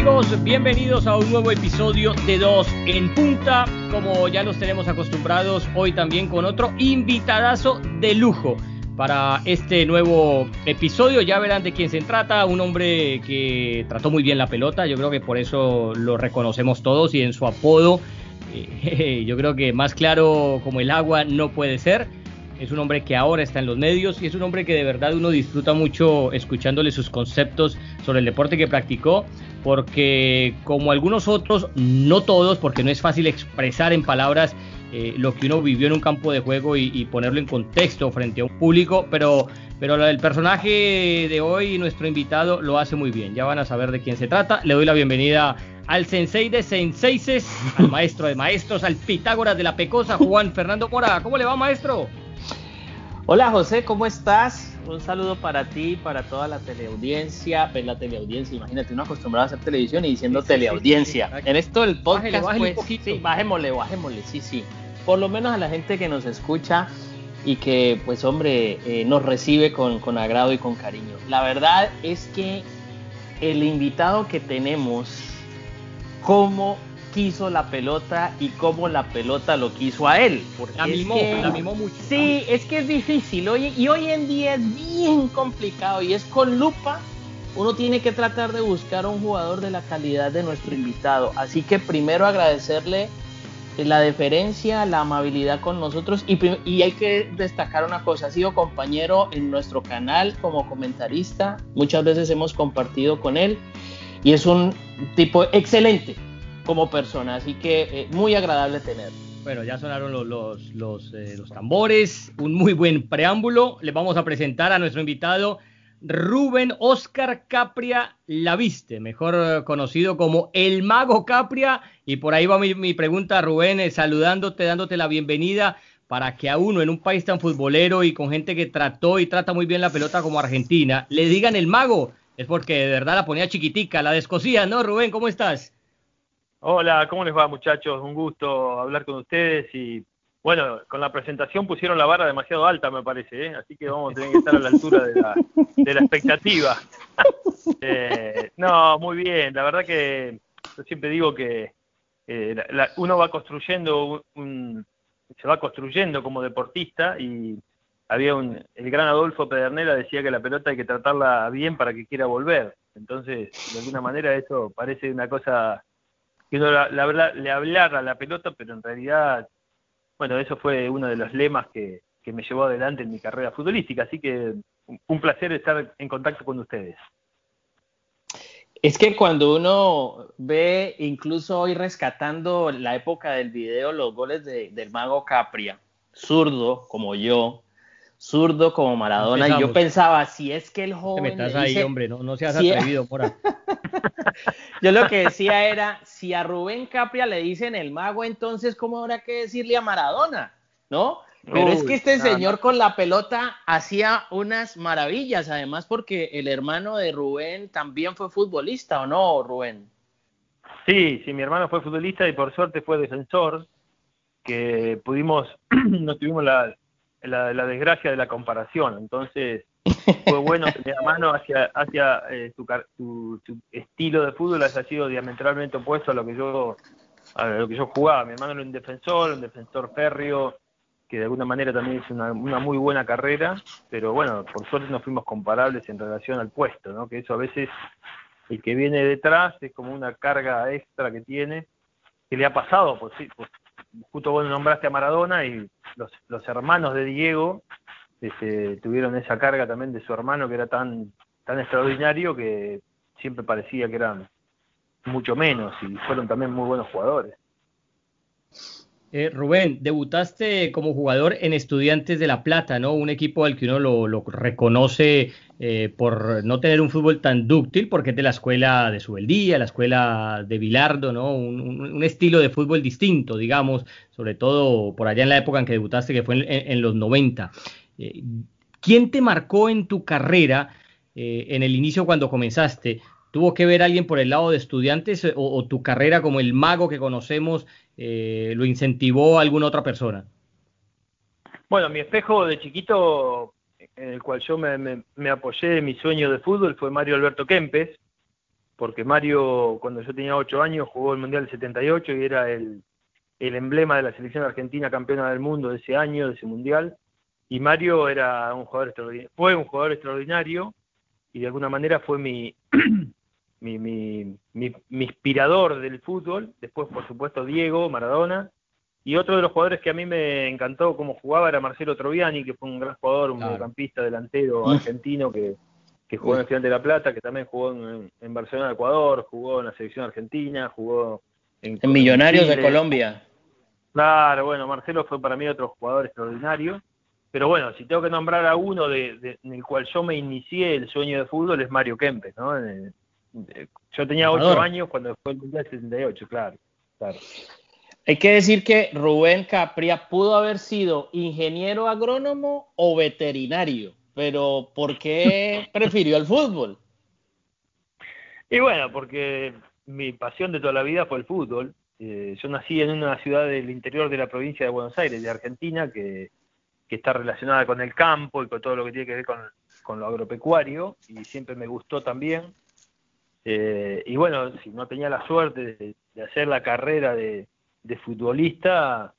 amigos? Bienvenidos a un nuevo episodio de Dos en Punta. Como ya los tenemos acostumbrados, hoy también con otro invitadazo de lujo para este nuevo episodio. Ya verán de quién se trata. Un hombre que trató muy bien la pelota. Yo creo que por eso lo reconocemos todos y en su apodo. Eh, yo creo que más claro como el agua no puede ser es un hombre que ahora está en los medios y es un hombre que de verdad uno disfruta mucho escuchándole sus conceptos sobre el deporte que practicó, porque como algunos otros, no todos, porque no es fácil expresar en palabras eh, lo que uno vivió en un campo de juego y, ponerlo en contexto frente a un público, pero, pero el personaje de hoy, nuestro invitado, lo hace muy bien. Ya van a saber de quién se trata. Le doy la bienvenida al sensei de senseises, al maestro de maestros, al Pitágoras de la Pecosa, Juan Fernando Mora. ¿Cómo le va, maestro? Hola José, ¿cómo estás? Un saludo para ti, para toda la teleaudiencia. Pues la teleaudiencia, imagínate, uno acostumbrado a hacer televisión y diciendo teleaudiencia. en esto el podcast, bájale, pues, sí, bajémosle, bajémosle, sí, sí. Por lo menos a la gente que nos escucha y que, pues hombre, eh, nos recibe con, con agrado y con cariño. La verdad es que el invitado que tenemos, como quiso la pelota y cómo la pelota lo quiso a él. Porque la mimó, la mimó mucho. Sí, es que es difícil hoy, y hoy en día es bien complicado y es con lupa. Uno tiene que tratar de buscar a un jugador de la calidad de nuestro invitado. Así que primero agradecerle la deferencia, la amabilidad con nosotros y, y, hay que destacar una cosa, ha sido compañero en nuestro canal como comentarista, muchas veces hemos compartido con él y es un tipo excelente, como persona, así que eh, muy agradable tener. Bueno, ya sonaron los, los, eh, los, tambores, un muy buen preámbulo. Les vamos a presentar a nuestro invitado Rubén Oscar Capria Laviste, mejor eh, conocido como el Mago Capria. Y por ahí va mi, mi pregunta, Rubén, saludándote, dándote la bienvenida para que a uno en un país tan futbolero y con gente que trató y trata muy bien la pelota como Argentina, le digan el mago. Es porque de verdad la ponía chiquitica, la descosía, ¿no, Rubén? ¿Cómo estás? Hola, ¿cómo les va muchachos? Un gusto hablar con ustedes y bueno, con la presentación pusieron la barra demasiado alta me parece, ¿eh? así que vamos a tener que estar a la altura de la, de la expectativa. eh, no, muy bien, la verdad que yo siempre digo que eh, uno va construyendo, un, se va construyendo como deportista y había un, el gran Adolfo Pedernera decía que la pelota hay que tratarla bien para que quiera volver. Entonces, de alguna manera eso parece una cosa que uno la, verdad le hablara a la pelota, pero en realidad, bueno, eso fue uno de los lemas que, que me llevó adelante en mi carrera futbolística, así que un placer estar en contacto con ustedes. Es que cuando uno ve, incluso hoy rescatando la época del video, los goles de, del mago Capria, zurdo como yo, zurdo como Maradona, y yo pensaba, si es que el joven... Te metas ahí, hombre, no, no seas atrevido, Mora. yo lo que decía era, si a Rubén Capria le dicen el mago, entonces, ¿cómo habrá que decirle a Maradona? ¿No? Pero es que este señor con la pelota hacía unas maravillas, además porque el hermano de Rubén también fue futbolista, ¿o no, Rubén? Sí, sí, mi hermano fue futbolista y por suerte fue defensor, que pudimos, no tuvimos la, la, la, desgracia de la comparación. Entonces, fue bueno que mi hermano hacia, hacia eh, su, estilo de fútbol haya sido diametralmente opuesto a lo que yo a lo que yo jugaba. Mi hermano era un defensor, un defensor férreo, que de alguna manera también hizo una, una muy buena carrera, pero bueno, por suerte no fuimos comparables en relación al puesto, ¿no? Que eso a veces el que viene detrás es como una carga extra que tiene, que le ha pasado, sí, pues justo vos nombraste a Maradona y los, los hermanos de Diego este, tuvieron esa carga también de su hermano que era tan, tan extraordinario que siempre parecía que eran mucho menos y fueron también muy buenos jugadores. Eh, Rubén, debutaste como jugador en Estudiantes de La Plata, ¿no? Un equipo al que uno lo, reconoce eh, por no tener un fútbol tan dúctil, porque es de la escuela de Subeldía, la escuela de Bilardo, ¿no? Un, estilo de fútbol distinto, digamos, sobre todo por allá en la época en que debutaste, que fue en, los 90. Eh, ¿Quién te marcó en tu carrera, en el inicio cuando comenzaste? ¿Tuvo que ver alguien por el lado de estudiantes o, tu carrera como el mago que conocemos eh, lo incentivó alguna otra persona? Bueno, mi espejo de chiquito, en el cual yo me, apoyé en mi sueño de fútbol, fue Mario Alberto Kempes, porque Mario, cuando yo tenía 8 años, jugó el Mundial del 78 y era el, emblema de la selección argentina campeona del mundo de ese año, de ese Mundial. Y Mario era un jugador fue un jugador extraordinario y de alguna manera fue mi, mi, mi, mi, inspirador del fútbol. Después, por supuesto, Diego, Maradona. Y otro de los jugadores que a mí me encantó cómo jugaba era Marcelo Troviani, que fue un gran jugador, un mediocampista delantero argentino que, que jugó en el Final de la Plata, que también jugó en, en Barcelona, Ecuador, jugó en la selección argentina, jugó en, en Millonarios de Colombia. Claro, bueno, Marcelo fue para mí otro jugador extraordinario. Pero bueno, si tengo que nombrar a uno de, en el cual yo me inicié el sueño de fútbol es Mario Kempes, ¿no? Yo tenía ocho años cuando fue el Mundial 78, claro, claro. Hay que decir que Rubén Capria pudo haber sido ingeniero agrónomo o veterinario, pero ¿por qué prefirió el fútbol? Y bueno, porque mi pasión de toda la vida fue el fútbol. Eh, yo nací en una ciudad del interior de la provincia de Buenos Aires, de Argentina, que que está relacionada con el campo y con todo lo que tiene que ver con, lo agropecuario, y siempre me gustó también. Eh, y bueno, si no tenía la suerte de, hacer la carrera de, futbolista,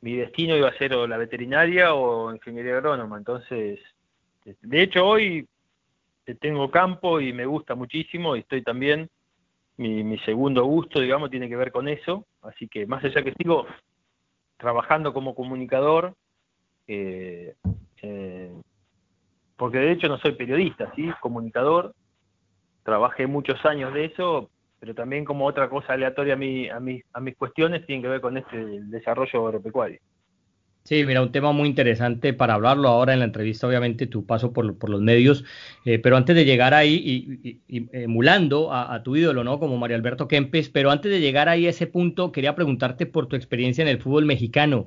mi destino iba a ser o la veterinaria o ingeniería agrónoma. Entonces, de hecho hoy tengo campo y me gusta muchísimo y estoy también, mi, mi segundo gusto, digamos, tiene que ver con eso. Así que más allá que sigo trabajando como comunicador, eh, eh, porque de hecho no soy periodista, ¿sí? comunicador, trabajé muchos años de eso, pero también como otra cosa aleatoria a, mi, a, mis, cuestiones tiene que ver con este desarrollo agropecuario. Sí, mira, un tema muy interesante para hablarlo ahora en la entrevista, obviamente tu paso por, los medios, eh, pero antes de llegar ahí, y, emulando a, a, tu ídolo, ¿no? Como Mario Alberto Kempes, pero antes de llegar ahí a ese punto, quería preguntarte por tu experiencia en el fútbol mexicano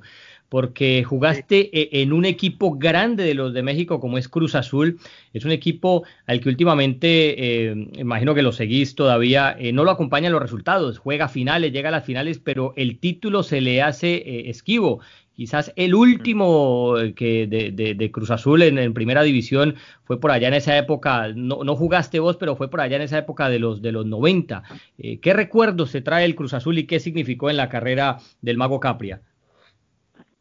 porque jugaste e, en un equipo grande de los de México como es Cruz Azul. Es un equipo al que últimamente, eh, imagino que lo seguís todavía, eh, no lo acompañan los resultados, juega finales, llega a las finales, pero el título se le hace eh, esquivo. Quizás el último que de, Cruz Azul en, primera división fue por allá en esa época, no, no, jugaste vos, pero fue por allá en esa época de los, de los 90. ¿Qué recuerdos se trae el Cruz Azul y qué significó en la carrera del Mago Capria?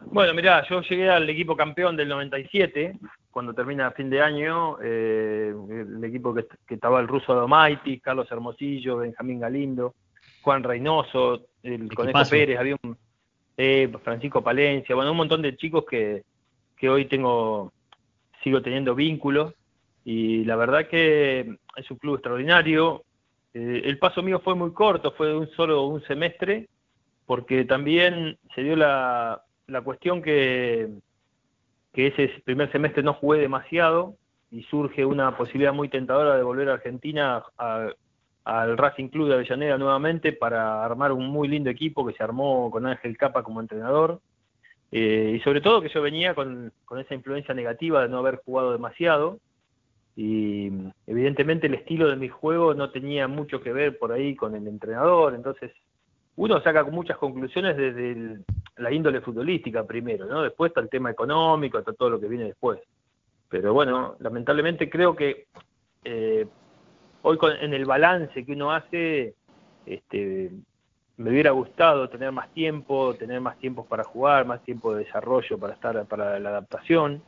Bueno, mirá, yo llegué al equipo campeón del 97, cuando termina fin de año, eh, el equipo que, estaba el ruso Domaitis, Carlos Hermosillo, Benjamín Galindo, Juan Reynoso, el Conejo Pérez, había un eh, Francisco Palencia, bueno, un montón de chicos que, que hoy tengo, sigo teniendo vínculos, y la verdad que es un club extraordinario. Eh, el paso mío fue muy corto, fue de un solo un semestre, porque también se dio la, la cuestión que, que ese primer semestre no jugué demasiado y surge una posibilidad muy tentadora de volver a Argentina al Racing Club de Avellaneda nuevamente para armar un muy lindo equipo que se armó con Ángel Capa como entrenador. Eh, y sobre todo que yo venía con, con esa influencia negativa de no haber jugado demasiado y evidentemente el estilo de mi juego no tenía mucho que ver por ahí con el entrenador, entonces uno saca muchas conclusiones desde la índole futbolística primero, ¿no? Después está el tema económico, está todo lo que viene después. Pero bueno, lamentablemente creo que eh, hoy en el balance que uno hace, este, me hubiera gustado tener más tiempo, tener más tiempo para jugar, más tiempo de desarrollo para estar para la adaptación.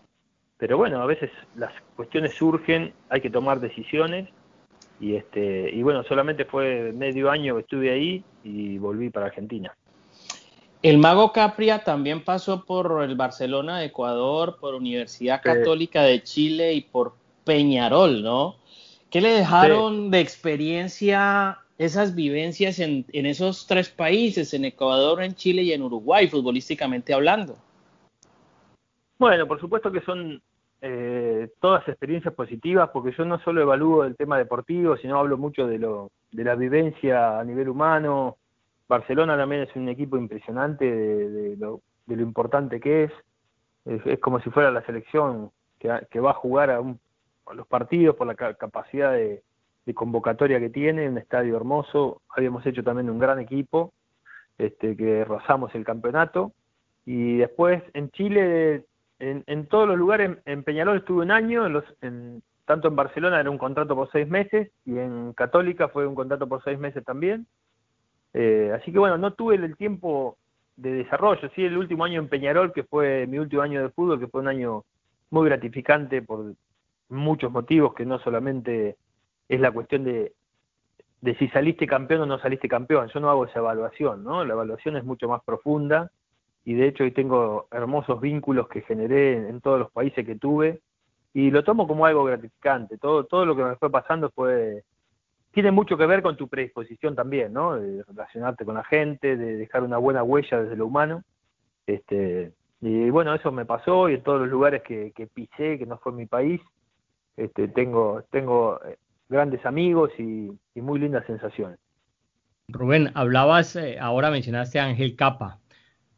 Pero bueno, a veces las cuestiones surgen, hay que tomar decisiones y este y bueno solamente fue medio año que estuve ahí y volví para Argentina el mago Capria también pasó por el Barcelona de Ecuador por Universidad Católica de Chile y por Peñarol no qué le dejaron de experiencia esas vivencias en, en esos tres países en Ecuador en Chile y en Uruguay futbolísticamente hablando bueno por supuesto que son eh, todas experiencias positivas, porque yo no solo evalúo el tema deportivo, sino hablo mucho de, lo, de la vivencia a nivel humano. Barcelona también es un equipo impresionante de, lo, importante que es. es. como si fuera la selección que, va a jugar a, los partidos por la capacidad de, convocatoria que tiene, un estadio hermoso. Habíamos hecho también un gran equipo este, que rozamos el campeonato. Y después en Chile en, todos los lugares, en Peñarol estuve un año, en los, tanto en Barcelona era un contrato por seis meses y en Católica fue un contrato por seis meses también. Eh, así que bueno, no tuve el tiempo de desarrollo. Sí, el último año en Peñarol, que fue mi último año de fútbol, que fue un año muy gratificante por muchos motivos, que no solamente es la cuestión de, de si saliste campeón o no saliste campeón. Yo no hago esa evaluación, ¿no? La evaluación es mucho más profunda y de hecho hoy tengo hermosos vínculos que generé en, todos los países que tuve y lo tomo como algo gratificante. Todo, todo lo que me fue pasando fue tiene mucho que ver con tu predisposición también, ¿no? De relacionarte con la gente, de dejar una buena huella desde lo humano. Este, y bueno, eso me pasó y en todos los lugares que, pisé, que no fue mi país, este, tengo, tengo eh, grandes amigos y, muy lindas sensaciones. Rubén, hablabas, eh, ahora mencionaste a Ángel Capa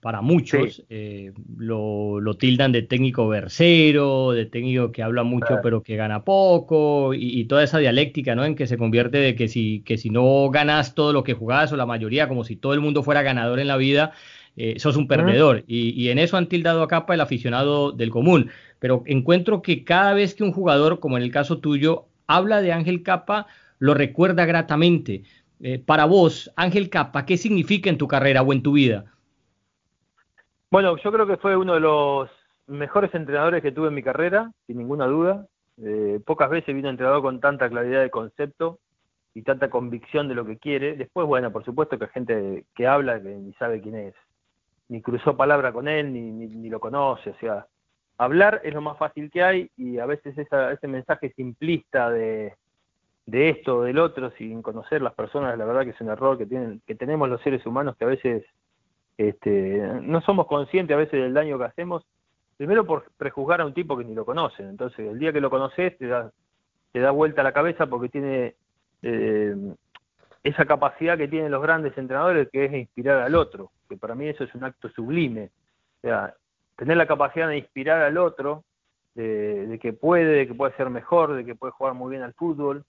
para muchos eh, lo, tildan de técnico versero, de técnico que habla mucho pero que gana poco y, toda esa dialéctica, ¿no? En que se convierte de que si, que si no ganas todo lo que jugás o la mayoría, como si todo el mundo fuera ganador en la vida, eh, sos un perdedor. y, en eso han tildado a capa el aficionado del común. Pero encuentro que cada vez que un jugador, como en el caso tuyo, habla de Ángel Capa, lo recuerda gratamente. Eh, para vos, Ángel Capa, ¿qué significa en tu carrera o en tu vida? Bueno, yo creo que fue uno de los mejores entrenadores que tuve en mi carrera, sin ninguna duda. Eh, pocas veces vino entrenador con tanta claridad de concepto y tanta convicción de lo que quiere. Después, bueno, por supuesto que hay gente que habla que ni sabe quién es, ni cruzó palabra con él, ni, ni, lo conoce. O sea, hablar es lo más fácil que hay y a veces ese mensaje simplista de, de esto o del otro, sin conocer las personas, la verdad que es un error que, tienen, que tenemos los seres humanos que a veces este, no somos conscientes a veces del daño que hacemos, primero por prejuzgar a un tipo que ni lo conocen. Entonces, el día que lo conoces, te da, te da vuelta la cabeza porque tiene eh, esa capacidad que tienen los grandes entrenadores, que es inspirar al otro, que para mí eso es un acto sublime. O sea, tener la capacidad de inspirar al otro, de, de que puede, de que puede ser mejor, de que puede jugar muy bien al fútbol,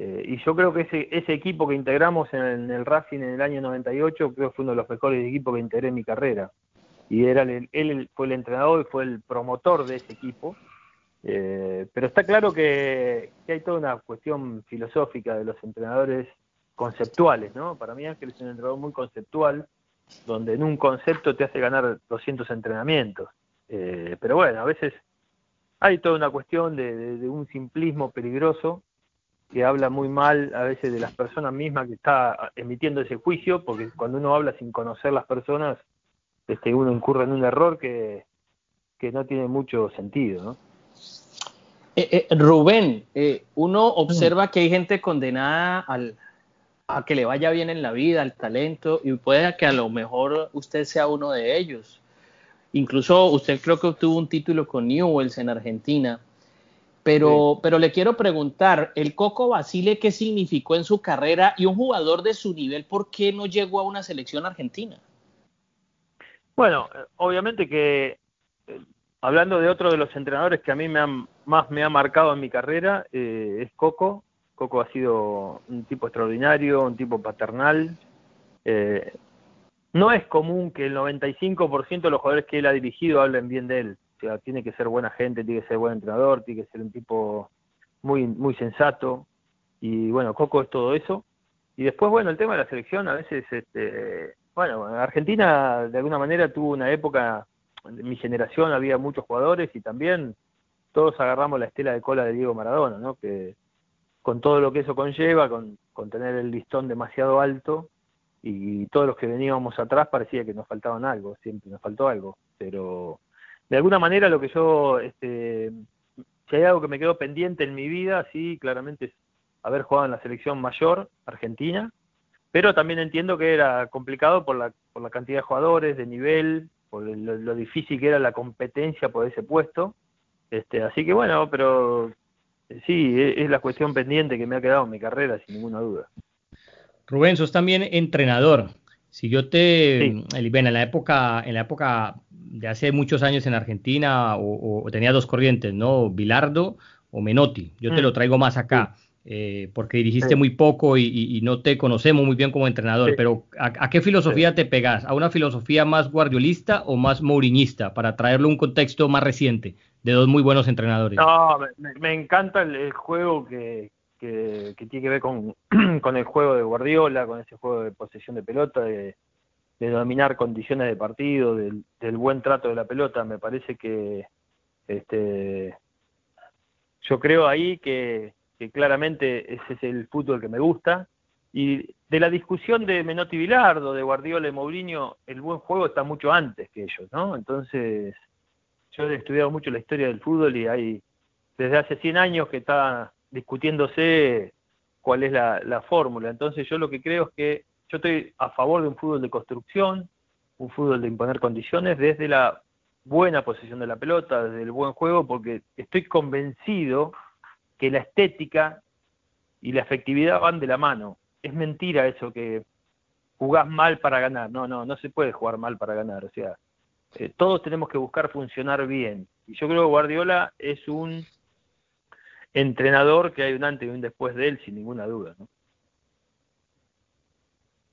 eh, y yo creo que ese, equipo que integramos en el, Racing en el año 98, creo que fue uno de los mejores equipos que integré en mi carrera. Y era él fue el entrenador y fue el promotor de ese equipo. Eh, pero está claro que, hay toda una cuestión filosófica de los entrenadores conceptuales, ¿no? Para mí Ángel es un entrenador muy conceptual, donde en un concepto te hace ganar 200 entrenamientos. Eh, pero bueno, a veces hay toda una cuestión de un simplismo peligroso que habla muy mal a veces de las personas mismas que está emitiendo ese juicio, porque cuando uno habla sin conocer las personas, este, uno incurre en un error que, que no tiene mucho sentido, ¿no? Eh, eh, Rubén, eh, uno observa que hay gente condenada al, a que le vaya bien en la vida, al talento, y puede que a lo mejor usted sea uno de ellos. Incluso usted creo que obtuvo un título con Newells en Argentina. Pero, pero le quiero preguntar, el Coco Basile, ¿qué significó en su carrera? Y un jugador de su nivel, ¿por qué no llegó a una selección argentina? Bueno, obviamente que eh, hablando de otro de los entrenadores que a mí me han, más me ha marcado en mi carrera, eh, es Coco. Coco ha sido un tipo extraordinario, un tipo paternal. Eh, no es común que el 95% de los jugadores que él ha dirigido hablen bien de él. Sea, tiene que ser buena gente, tiene que ser buen entrenador, tiene que ser un tipo muy, muy sensato. Y bueno, Coco es todo eso. Y después, bueno, el tema de la selección, a veces, este, bueno, Argentina de alguna manera tuvo una época, en mi generación había muchos jugadores y también todos agarramos la estela de cola de Diego Maradona, ¿no? Que con todo lo que eso conlleva, con, con tener el listón demasiado alto y todos los que veníamos atrás parecía que nos faltaban algo, siempre nos faltó algo, pero de alguna manera lo que yo, este, si hay algo que me quedó pendiente en mi vida, sí, claramente es haber jugado en la selección mayor argentina, pero también entiendo que era complicado por la, por la cantidad de jugadores, de nivel, por lo, difícil que era la competencia por ese puesto. Este, así que bueno, pero sí, es, es la cuestión pendiente que me ha quedado en mi carrera, sin ninguna duda. Rubén, sos también entrenador. Si yo te, en la época, en la época de hace muchos años en Argentina, o, tenía dos corrientes, ¿no? Bilardo o Menotti. Yo te mm. lo traigo más acá. eh, porque dirigiste muy poco y, no te conocemos muy bien como entrenador, pero ¿a, qué filosofía te pegas? ¿A una filosofía más guardiolista o más mouriñista para traerlo a un contexto más reciente de dos muy buenos entrenadores? No, me, encanta el, juego que, tiene que ver con, con, el juego de Guardiola, con ese juego de posesión de pelota, de, dominar condiciones de partido, del, del, buen trato de la pelota. Me parece que este, yo creo ahí que claramente ese es el fútbol que me gusta. Y de la discusión de Menotti Bilardo, de Guardiola y Mourinho, el buen juego está mucho antes que ellos, ¿no? Entonces, yo he estudiado mucho la historia del fútbol y hay desde hace 100 años que está discutiéndose cuál es la fórmula. Entonces, yo lo que creo es que yo estoy a favor de un fútbol de construcción, un fútbol de imponer condiciones desde la buena posición de la pelota, desde el buen juego, porque estoy convencido que la estética y la efectividad van de la mano. Es mentira eso que jugás mal para ganar. No, no, no se puede jugar mal para ganar. O sea, eh, todos tenemos que buscar funcionar bien. Y yo creo que Guardiola es un entrenador que hay un antes y un después de él, sin ninguna duda. ¿no?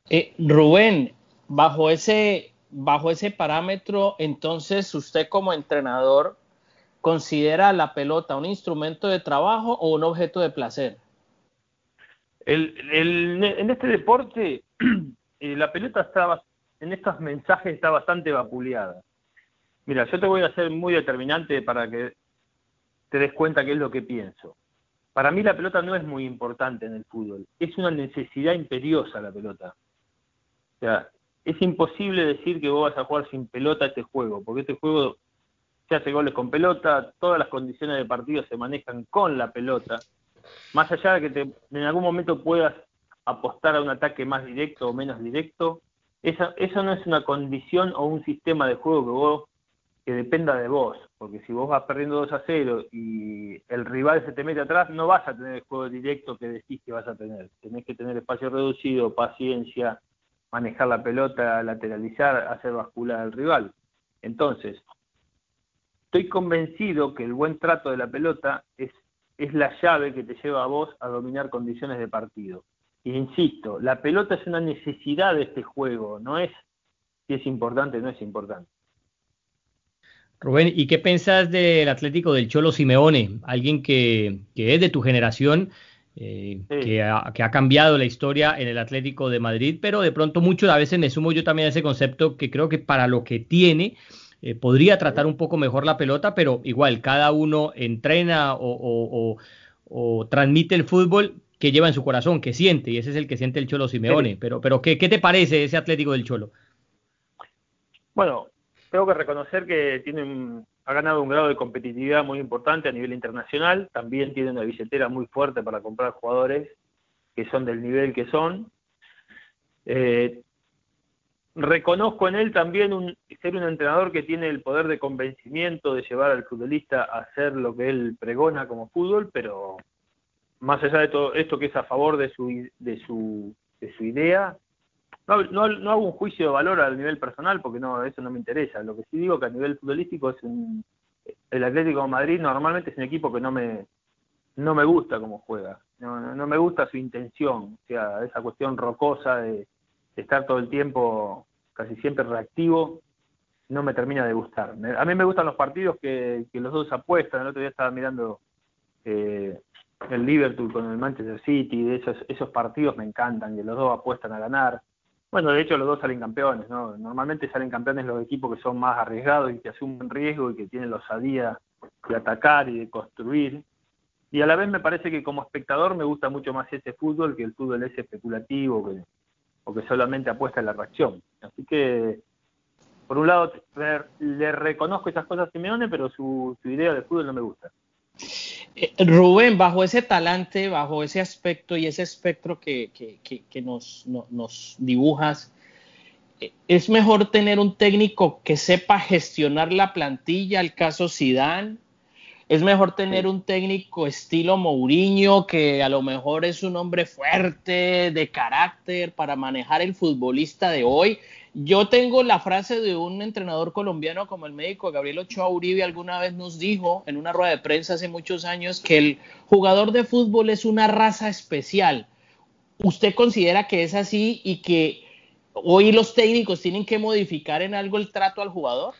Eh, Rubén, bajo ese, bajo ese parámetro, entonces usted como entrenador considera la pelota un instrumento de trabajo o un objeto de placer? en este deporte, eh, la pelota está, en estos mensajes está bastante vapuleada. Mira, yo te voy a ser muy determinante para que te des cuenta qué es lo que pienso. Para mí la pelota no es muy importante en el fútbol, es una necesidad imperiosa la pelota. O sea, es imposible decir que vos vas a jugar sin pelota este juego, porque este juego se hace goles con pelota, todas las condiciones de partido se manejan con la pelota. Más allá de que te, en algún momento puedas apostar a un ataque más directo o menos directo, esa, eso no es una condición o un sistema de juego que vos que dependa de vos, porque si vos vas perdiendo 2 a 0 y el rival se te mete atrás, no vas a tener el juego directo que decís que vas a tener. Tenés que tener espacio reducido, paciencia, manejar la pelota, lateralizar, hacer bascular al rival. Entonces, estoy convencido que el buen trato de la pelota es, es la llave que te lleva a vos a dominar condiciones de partido. Y insisto, la pelota es una necesidad de este juego, no es si es importante o no es importante. Rubén, ¿y qué pensás del Atlético del Cholo Simeone? Alguien que, es de tu generación, eh, que, ha, que, ha, cambiado la historia en el Atlético de Madrid, pero de pronto mucho, a veces me sumo yo también a ese concepto que creo que para lo que tiene, eh, podría tratar un poco mejor la pelota, pero igual cada uno entrena o, transmite el fútbol que lleva en su corazón, que siente, y ese es el que siente el Cholo Simeone. Pero, pero ¿qué, te parece ese Atlético del Cholo? Bueno, tengo que reconocer que tiene ha ganado un grado de competitividad muy importante a nivel internacional, también tiene una billetera muy fuerte para comprar jugadores que son del nivel que son. Eh, reconozco en él también ser un entrenador que tiene el poder de convencimiento de llevar al futbolista a hacer lo que él pregona como fútbol, pero más allá de todo esto que es a favor de su, de su, de su idea, no, no, hago un juicio de valor a nivel personal porque no eso no me interesa. Lo que sí digo que a nivel futbolístico es un, el Atlético Madrid normalmente es un equipo que no me no me gusta cómo juega, no, no me gusta su intención, o sea, esa cuestión rocosa de estar todo el tiempo casi siempre reactivo, no me termina de gustar. A mí me gustan los partidos que, los dos apuestan. El otro día estaba mirando eh, el Liverpool con el Manchester City, esos, esos partidos me encantan, que los dos apuestan a ganar. Bueno, de hecho los dos salen campeones, ¿no? Normalmente salen campeones los equipos que son más arriesgados y que asumen riesgo y que tienen la osadía de atacar y de construir. Y a la vez me parece que como espectador me gusta mucho más ese fútbol que el fútbol ese especulativo, que o que solamente apuesta en la reacción. Así que, por un lado, le reconozco esas cosas a Simeone, pero su, idea de fútbol no me gusta. Eh, Rubén, bajo ese talante, bajo ese aspecto y ese espectro que, nos, nos dibujas, eh, ¿es mejor tener un técnico que sepa gestionar la plantilla, al caso Sidán, es mejor tener un técnico estilo Mourinho, que a lo mejor es un hombre fuerte, de carácter, para manejar el futbolista de hoy. Yo tengo la frase de un entrenador colombiano como el médico Gabriel Ochoa Uribe, alguna vez nos dijo en una rueda de prensa hace muchos años que el jugador de fútbol es una raza especial. ¿Usted considera que es así y que hoy los técnicos tienen que modificar en algo el trato al jugador?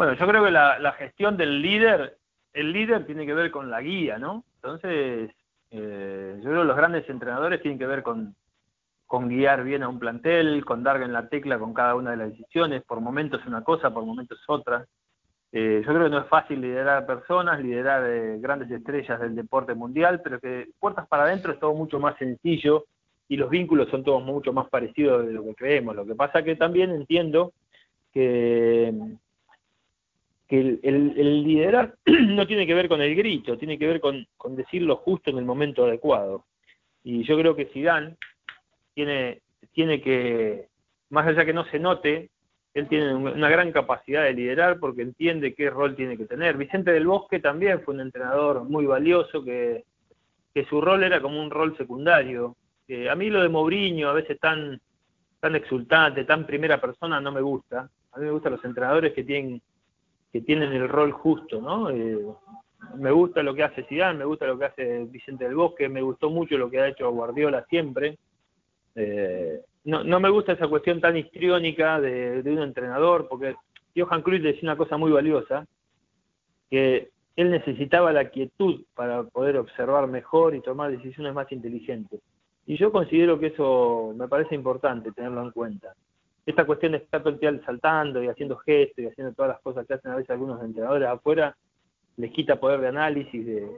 Bueno, yo creo que la, gestión del líder, el líder tiene que ver con la guía, ¿no? Entonces, eh, yo creo que los grandes entrenadores tienen que ver con, guiar bien a un plantel, con dar en la tecla con cada una de las decisiones, por momentos una cosa, por momentos es otra. Eh, yo creo que no es fácil liderar personas, liderar eh, grandes estrellas del deporte mundial, pero que puertas para adentro es todo mucho más sencillo y los vínculos son todos mucho más parecidos de lo que creemos. Lo que pasa que también entiendo que que el, liderar no tiene que ver con el grito, tiene que ver con, con decir lo justo en el momento adecuado. Y yo creo que Zidane tiene, tiene que, más allá que no se note, él tiene una gran capacidad de liderar porque entiende qué rol tiene que tener. Vicente del Bosque también fue un entrenador muy valioso que, que su rol era como un rol secundario. a mí lo de Mourinho, a veces tan, tan exultante, tan primera persona, no me gusta. A mí me gustan los entrenadores que tienen que tienen el rol justo, ¿no? Eh, me gusta lo que hace Zidane, me gusta lo que hace Vicente del Bosque, me gustó mucho lo que ha hecho Guardiola siempre. Eh, no, no me gusta esa cuestión tan histriónica de, un entrenador, porque Johan Cruyff decía una cosa muy valiosa, que él necesitaba la quietud para poder observar mejor y tomar decisiones más inteligentes. Y yo considero que eso me parece importante tenerlo en cuenta esta cuestión de estar todo el saltando y haciendo gestos y haciendo todas las cosas que hacen a veces algunos entrenadores afuera, les quita poder de análisis, de,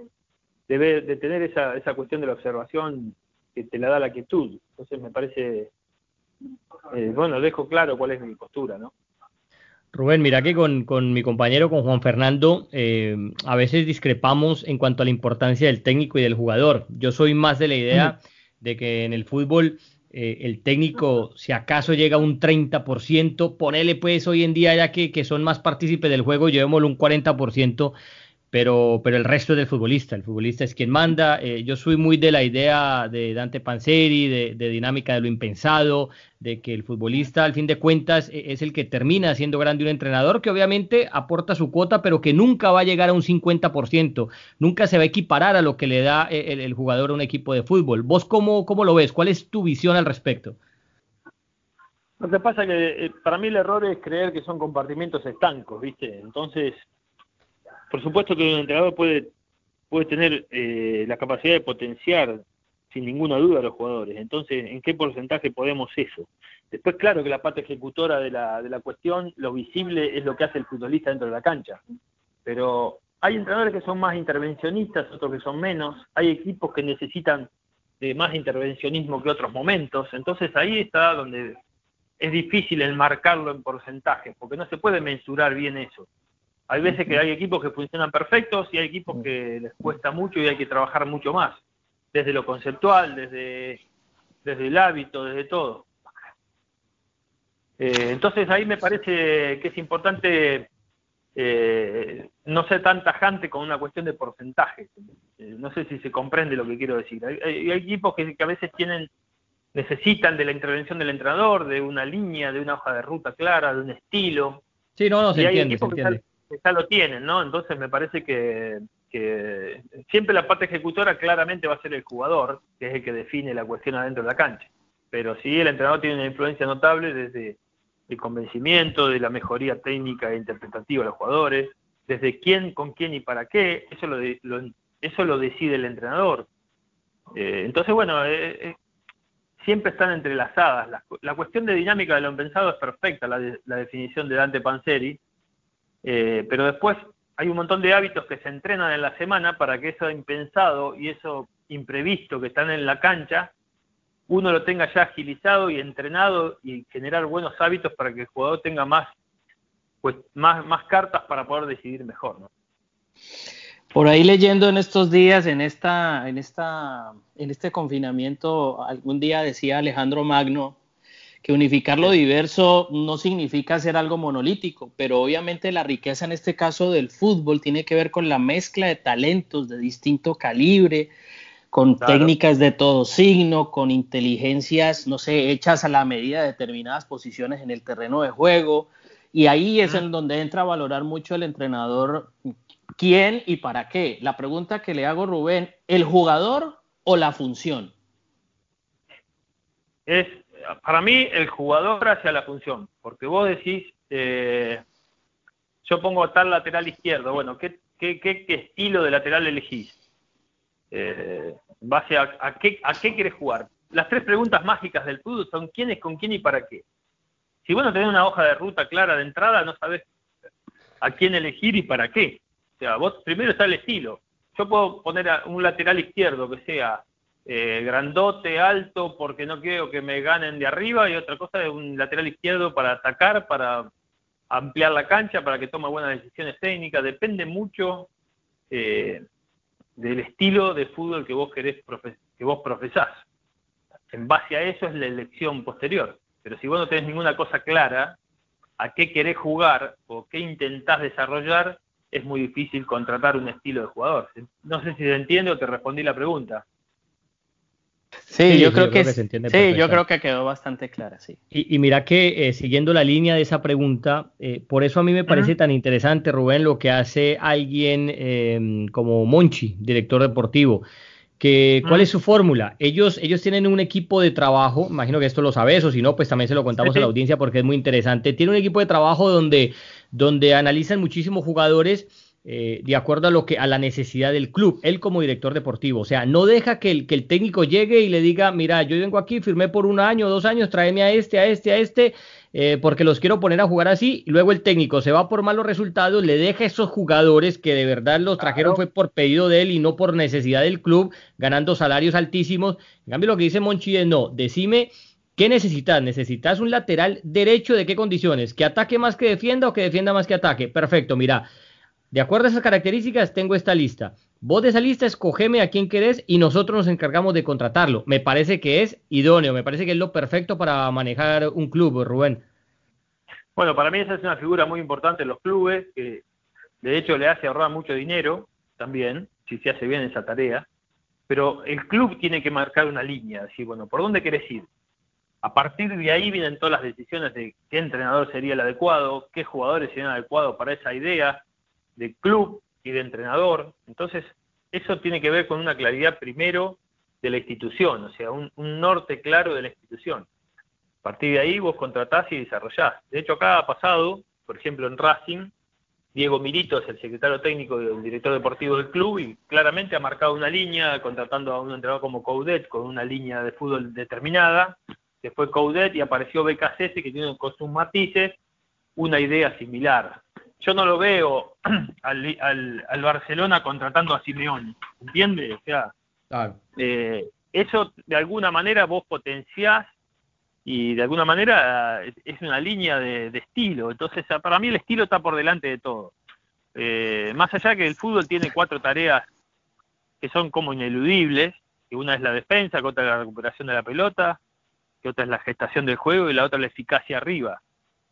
de, tener esa, esa cuestión de la observación que te la da la quietud. Entonces me parece, eh, bueno, dejo claro cuál es mi postura, ¿no? Rubén, mira que con, con mi compañero, con Juan Fernando, eh, a veces discrepamos en cuanto a la importancia del técnico y del jugador. Yo soy más de la idea de que en el fútbol eh, el técnico, si acaso llega a un 30%, ponele pues hoy en día ya que, que son más partícipes del juego, llevémoslo un 40%, pero, pero el resto es del futbolista. El futbolista es quien manda. Eh, yo soy muy de la idea de Dante Panzeri, de, dinámica de lo impensado, de que el futbolista, al fin de cuentas, e, es el que termina siendo grande un entrenador que obviamente aporta su cuota, pero que nunca va a llegar a un 50%, nunca se va a equiparar a lo que le da eh, el, jugador a un equipo de fútbol. ¿Vos cómo, cómo lo ves? ¿Cuál es tu visión al respecto? Lo que pasa que eh, para mí el error es creer que son compartimentos estancos, ¿viste? Entonces, por supuesto que un entrenador puede, puede tener eh, la capacidad de potenciar sin ninguna duda a los jugadores. Entonces, ¿en qué porcentaje podemos eso? Después, claro que la parte ejecutora de la, de la cuestión, lo visible es lo que hace el futbolista dentro de la cancha. Pero hay entrenadores que son más intervencionistas, otros que son menos. Hay equipos que necesitan de más intervencionismo que otros momentos. Entonces ahí está donde es difícil el marcarlo en porcentaje, porque no se puede mensurar bien eso. Hay veces que hay equipos que funcionan perfectos y hay equipos que les cuesta mucho y hay que trabajar mucho más, desde lo conceptual, desde, desde el hábito, desde todo. Eh, entonces ahí me parece que es importante eh, no ser tan tajante con una cuestión de porcentaje. Eh, no sé si se comprende lo que quiero decir. Hay, equipos que, a veces tienen necesitan de la intervención del entrenador, de una línea, de una hoja de ruta clara, de un estilo. Sí, no, no, se entiende, se entiende ya lo tienen, ¿no? Entonces me parece que, siempre la parte ejecutora claramente va a ser el jugador, que es el que define la cuestión adentro de la cancha. Pero sí, el entrenador tiene una influencia notable desde el convencimiento, de la mejoría técnica e interpretativa de los jugadores, desde quién, con quién y para qué, eso lo, eso lo decide el entrenador. Eh, entonces, bueno, eh, eh, siempre están entrelazadas. La, cuestión de dinámica de lo pensado es perfecta, la, la definición de Dante Panzeri, eh, pero después hay un montón de hábitos que se entrenan en la semana para que eso impensado y eso imprevisto que están en la cancha, uno lo tenga ya agilizado y entrenado y generar buenos hábitos para que el jugador tenga más, pues, más, más cartas para poder decidir mejor. Por ahí leyendo en estos días, en esta, en esta, en este confinamiento, algún día decía Alejandro Magno que unificar lo diverso no significa ser algo monolítico, pero obviamente la riqueza en este caso del fútbol tiene que ver con la mezcla de talentos de distinto calibre, con técnicas de todo signo, con inteligencias, no sé, hechas a la medida de determinadas posiciones en el terreno de juego. Y ahí es en donde entra a valorar mucho el entrenador quién y para qué. La pregunta que le hago, Rubén, ¿el jugador o la función? Es, para mí, el jugador hacia la función, porque vos decís, eh, yo pongo tal lateral izquierdo, bueno, ¿qué, estilo de lateral elegís? eh, base a, qué, a qué quieres jugar. Las tres preguntas mágicas del fútbol son quién es con quién y para qué. Si vos no tenés una hoja de ruta clara de entrada, no sabes a quién elegir y para qué. O sea, vos primero está el estilo. Yo puedo poner un lateral izquierdo que sea eh, grandote, alto, porque no quiero que me ganen de arriba, y otra cosa es un lateral izquierdo para atacar, para ampliar la cancha, para que tome buenas decisiones técnicas. Depende mucho eh, del estilo de fútbol que vos querés que vos profesás. En base a eso es la elección posterior. Pero si vos no tenés ninguna cosa clara a qué querés jugar o qué intentás desarrollar, es muy difícil contratar un estilo de jugador. No sé si se entiende o te respondí la pregunta. Sí, yo, creo, que, sí, yo creo que quedó bastante clara, sí. Y, mira que eh, siguiendo la línea de esa pregunta, eh, por eso a mí me parece tan interesante, Rubén, lo que hace alguien em, como Monchi, director deportivo. Que, ¿Cuál es su fórmula? Ellos, ellos tienen un equipo de trabajo, imagino que esto lo sabes, o si no, pues también se lo contamos a la audiencia porque es muy interesante. Tiene un equipo de trabajo donde, donde analizan muchísimos jugadores eh, de acuerdo a lo que a la necesidad del club, él como director deportivo, o sea, no deja que el, que el técnico llegue y le diga, mira, yo vengo aquí, firmé por un año, dos años, tráeme a este, a este, a este, eh, porque los quiero poner a jugar así, y luego el técnico se va por malos resultados, le deja a esos jugadores que de verdad los trajeron fue por pedido de él y no por necesidad del club, ganando salarios altísimos. En cambio, lo que dice Monchi es, no, decime ¿Qué necesitas? ¿Necesitas un lateral derecho de qué condiciones? ¿Que ataque más que defienda o que defienda más que ataque? Perfecto, mira, de acuerdo a esas características, tengo esta lista. Vos de esa lista escogeme a quién querés y nosotros nos encargamos de contratarlo. Me parece que es idóneo, me parece que es lo perfecto para manejar un club, Rubén. Bueno, para mí esa es una figura muy importante en los clubes, que de hecho le hace ahorrar mucho dinero también, si se hace bien esa tarea, pero el club tiene que marcar una línea, decir, bueno, ¿por dónde querés ir? A partir de ahí vienen todas las decisiones de qué entrenador sería el adecuado, qué jugadores serían adecuados para esa idea, de club y de entrenador. Entonces, eso tiene que ver con una claridad primero de la institución, o sea, un, norte claro de la institución. A partir de ahí vos contratás y desarrollás. De hecho, acá ha pasado, por ejemplo, en Racing, Diego Milito es el secretario técnico y el director deportivo del club y claramente ha marcado una línea, contratando a un entrenador como Coudet con una línea de fútbol determinada. Fue Coudet y apareció BKC que tiene con sus matices una idea similar yo no lo veo al, al, Barcelona contratando a Simeone, ¿entiendes? O sea, eh, eso de alguna manera vos potenciás y de alguna manera es una línea de, estilo. Entonces, para mí el estilo está por delante de todo. Eh, más allá que el fútbol tiene cuatro tareas que son como ineludibles, que una es la defensa, que otra es la recuperación de la pelota, que otra es la gestación del juego y la otra la eficacia arriba.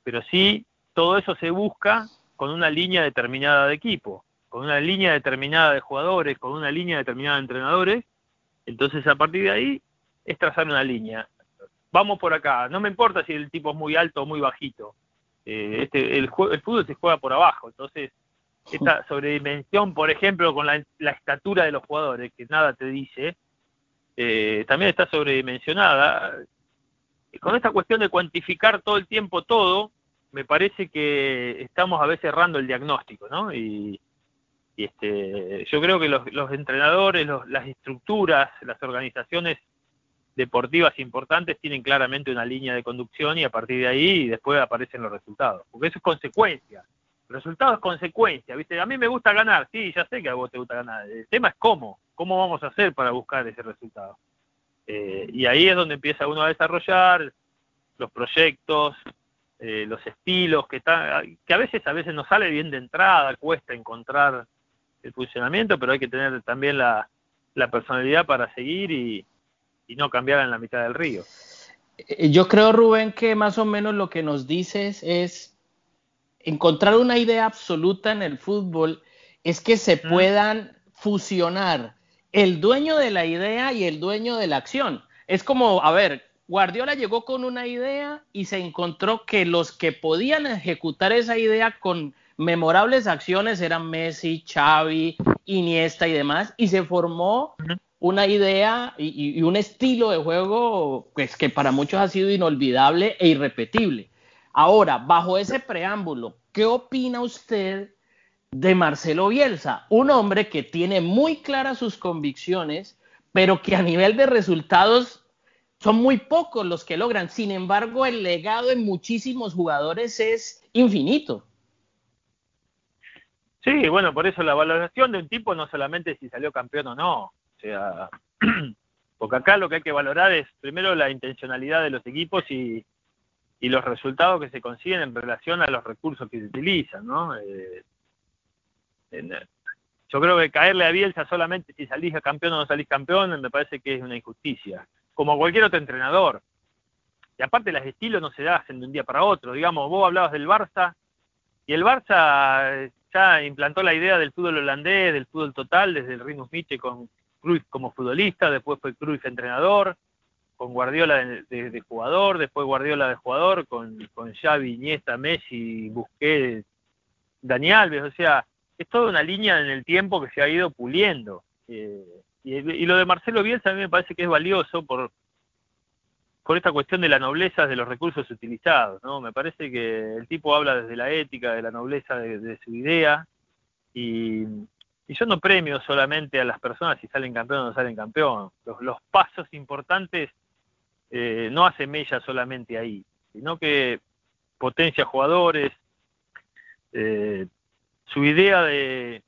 Pero sí, todo eso se busca con una línea determinada de equipo, con una línea determinada de jugadores, con una línea determinada de entrenadores. Entonces, a partir de ahí, es trazar una línea. Vamos por acá. No me importa si el tipo es muy alto o muy bajito. Eh, este, el, el fútbol se juega por abajo. Entonces, esta sobredimensión, por ejemplo, con la, estatura de los jugadores, que nada te dice, eh, también está sobredimensionada. Con esta cuestión de cuantificar todo el tiempo todo, me parece que estamos a veces errando el diagnóstico, ¿no? Y, este, yo creo que los, entrenadores, las estructuras, las organizaciones deportivas importantes tienen claramente una línea de conducción y a partir de ahí después aparecen los resultados, porque eso es consecuencia. El resultado es consecuencia, ¿viste? A mí me gusta ganar, sí, ya sé que a vos te gusta ganar. El tema es cómo, cómo vamos a hacer para buscar ese resultado. Eh, y ahí es donde empieza uno a desarrollar los proyectos, eh, los estilos, que, que a veces a veces no sale bien de entrada, cuesta encontrar el funcionamiento, pero hay que tener también la, personalidad para seguir y, no cambiar en la mitad del río. Eh, yo creo, Rubén, que más o menos lo que nos dices es encontrar una idea absoluta en el fútbol es que se puedan fusionar el dueño de la idea y el dueño de la acción. Es como, a ver, Guardiola llegó con una idea y se encontró que los que podían ejecutar esa idea con memorables acciones eran Messi, Xavi, Iniesta y demás, y se formó una idea y, un estilo de juego pues, que para muchos ha sido inolvidable e irrepetible. Ahora, bajo ese preámbulo, ¿qué opina usted de Marcelo Bielsa? Un hombre que tiene muy claras sus convicciones, pero que a nivel de resultados son muy pocos los que logran. Sin embargo, el legado en muchísimos jugadores es infinito. Sí, bueno, por eso la valoración de un tipo no solamente si salió campeón o no, o sea, porque acá lo que hay que valorar es primero la intencionalidad de los equipos y, y los resultados que se consiguen en relación a los recursos que se utilizan, ¿no? Eh, yo creo que caerle a Bielsa solamente si salís campeón o no salís campeón me parece que es una injusticia, como cualquier otro entrenador. Y aparte los estilos no se hacen de un día para otro, digamos, vos hablabas del Barça y el Barça ya implantó la idea del fútbol holandés, del fútbol total, desde el Rinus Miche con Cruyff como futbolista, después fue Cruyff entrenador, con Guardiola de, jugador, después Guardiola de jugador, con, con Xavi, Iniesta, Messi, Busquets, Dani Alves, o sea, es toda una línea en el tiempo que se ha ido puliendo. Eh, y, y, lo de Marcelo Bielsa a mí me parece que es valioso por, por esta cuestión de la nobleza de los recursos utilizados, ¿no? Me parece que el tipo habla desde la ética, de la nobleza de, su idea, y, yo no premio solamente a las personas si salen campeón o no salen campeón. Los, pasos importantes eh, no hacen mella solamente ahí, sino que potencia jugadores, eh, su idea de,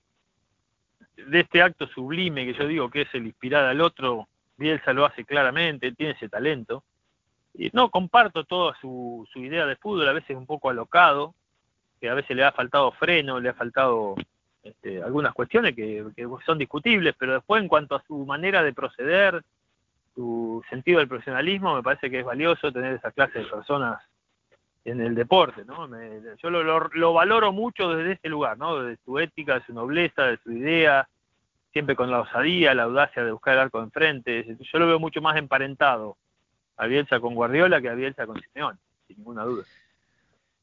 de este acto sublime que yo digo que es el inspirar al otro, Bielsa lo hace claramente, tiene ese talento, no comparto toda su, su idea de fútbol, a veces un poco alocado, que a veces le ha faltado freno, le ha faltado este, algunas cuestiones que, son discutibles, pero después en cuanto a su manera de proceder, su sentido del profesionalismo, me parece que es valioso tener esa clase de personas en el deporte, ¿no? yo lo, lo, valoro mucho desde ese lugar, ¿no? Desde su ética, de su nobleza, de su idea, siempre con la osadía, la audacia de buscar el arco enfrente. Yo lo veo mucho más emparentado a Bielsa con Guardiola que a Bielsa con Simeone, sin ninguna duda.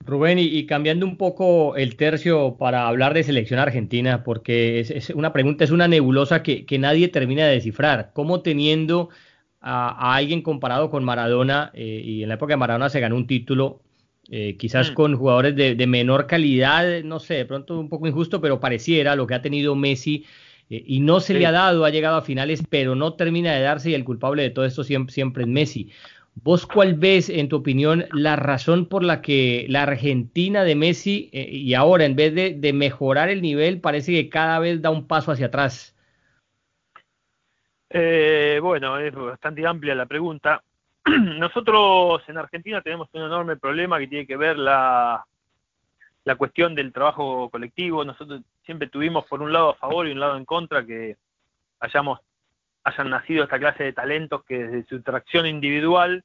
Rubén, y, cambiando un poco el tercio para hablar de selección argentina, porque es, una pregunta, es una nebulosa que, nadie termina de descifrar. ¿Cómo teniendo a, alguien comparado con Maradona, eh, y en la época de Maradona se ganó un título, eh, quizás mm. con jugadores de, de, menor calidad, no sé, de pronto un poco injusto, pero pareciera lo que ha tenido Messi eh, y no se le ha dado, ha llegado a finales, pero no termina de darse y el culpable de todo esto siempre, siempre es Messi. ¿Vos cuál ves, en tu opinión, la razón por la que la Argentina de Messi eh, y ahora en vez de, mejorar el nivel parece que cada vez da un paso hacia atrás? Eh, bueno, es bastante amplia la pregunta. Nosotros en Argentina tenemos un enorme problema que tiene que ver la, la cuestión del trabajo colectivo. Nosotros siempre tuvimos por un lado a favor y un lado en contra que hayamos hayan nacido esta clase de talentos que desde su tracción individual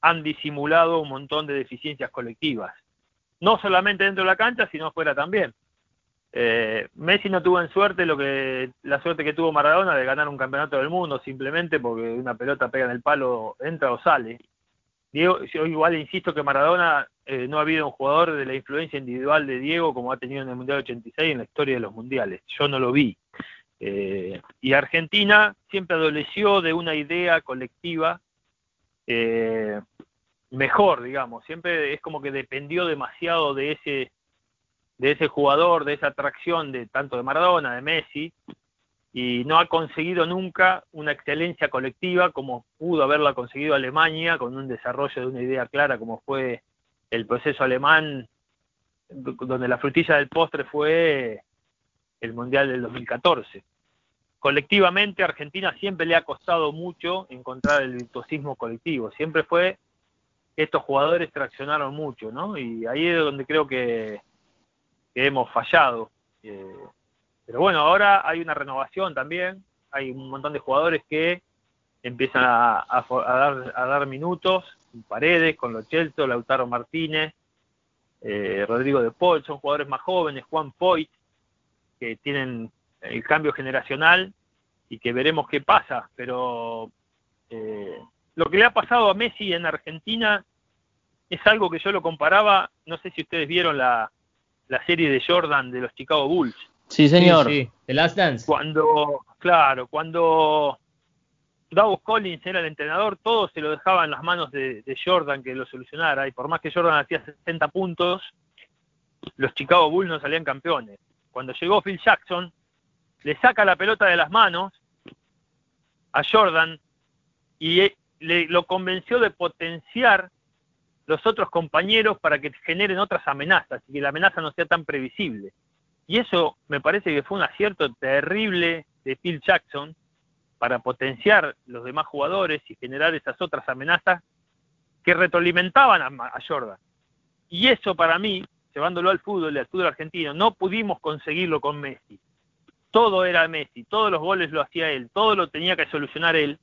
han disimulado un montón de deficiencias colectivas. No solamente dentro de la cancha, sino fuera también. Eh, Messi no tuvo en suerte lo que la suerte que tuvo Maradona de ganar un campeonato del mundo simplemente porque una pelota pega en el palo, entra o sale. Diego, yo igual insisto que Maradona eh, no ha habido un jugador de la influencia individual de Diego como ha tenido en el Mundial 86 en la historia de los mundiales. Yo no lo vi. Eh, y Argentina siempre adoleció de una idea colectiva eh, mejor, digamos. Siempre es como que dependió demasiado de ese de ese jugador, de esa atracción de tanto de Maradona, de Messi, y no ha conseguido nunca una excelencia colectiva como pudo haberla conseguido Alemania con un desarrollo de una idea clara como fue el proceso alemán donde la frutilla del postre fue el Mundial del 2014. Colectivamente Argentina siempre le ha costado mucho encontrar el virtuosismo colectivo, siempre fue estos jugadores traccionaron mucho, ¿no? Y ahí es donde creo que, hemos fallado. Eh, pero bueno, ahora hay una renovación también, hay un montón de jugadores que empiezan a, dar, a dar minutos. Paredes, con Los Chelso, Lautaro Martínez, eh, Rodrigo de Paul, son jugadores más jóvenes, Juan Poit, que tienen el cambio generacional y que veremos qué pasa, pero eh, lo que le ha pasado a Messi en Argentina es algo que yo lo comparaba, no sé si ustedes vieron la, la serie de Jordan de los Chicago Bulls. Sí, señor. Sí, The Last Dance. Cuando, claro, cuando Davos Collins era el entrenador, todo se lo dejaba en las manos de, Jordan que lo solucionara. Y por más que Jordan hacía 60 puntos, los Chicago Bulls no salían campeones. Cuando llegó Phil Jackson, le saca la pelota de las manos a Jordan y e, le, lo convenció de potenciar los otros compañeros para que generen otras amenazas y que la amenaza no sea tan previsible. Y eso me parece que fue un acierto terrible de Phil Jackson para potenciar los demás jugadores y generar esas otras amenazas que retroalimentaban a, Jordan. Y eso para mí, llevándolo al fútbol, al fútbol argentino, no pudimos conseguirlo con Messi. Todo era Messi, todos los goles lo hacía él, todo lo tenía que solucionar él,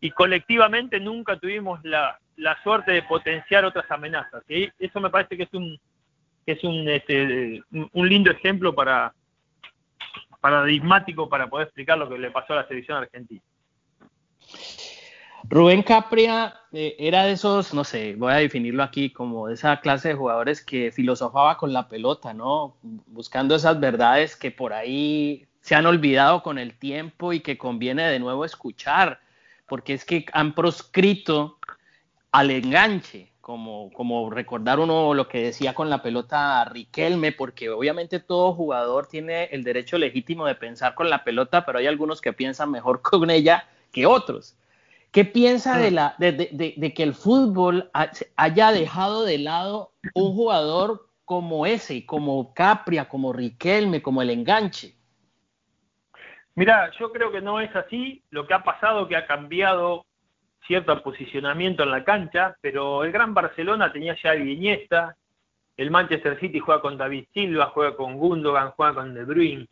y colectivamente nunca tuvimos la, la suerte de potenciar otras amenazas. Y eso me parece que es un, es un, este, un lindo ejemplo para paradigmático para poder explicar lo que le pasó a la selección argentina. Rubén Capria eh, era de esos, no sé, voy a definirlo aquí como de esa clase de jugadores que filosofaba con la pelota, ¿no? Buscando esas verdades que por ahí se han olvidado con el tiempo y que conviene de nuevo escuchar, porque es que han proscrito al enganche, como, como recordar uno lo que decía con la pelota Riquelme, porque obviamente todo jugador tiene el derecho legítimo de pensar con la pelota, pero hay algunos que piensan mejor con ella que otros. ¿Qué piensa de, la, de, que el fútbol haya dejado de lado un jugador como ese, como Capria, como Riquelme, como el enganche? Mira, yo creo que no es así. Lo que ha pasado que ha cambiado cierto posicionamiento en la cancha, pero el Gran Barcelona tenía ya el Iniesta, el Manchester City juega con David Silva, juega con Gundogan, juega con De Bruyne.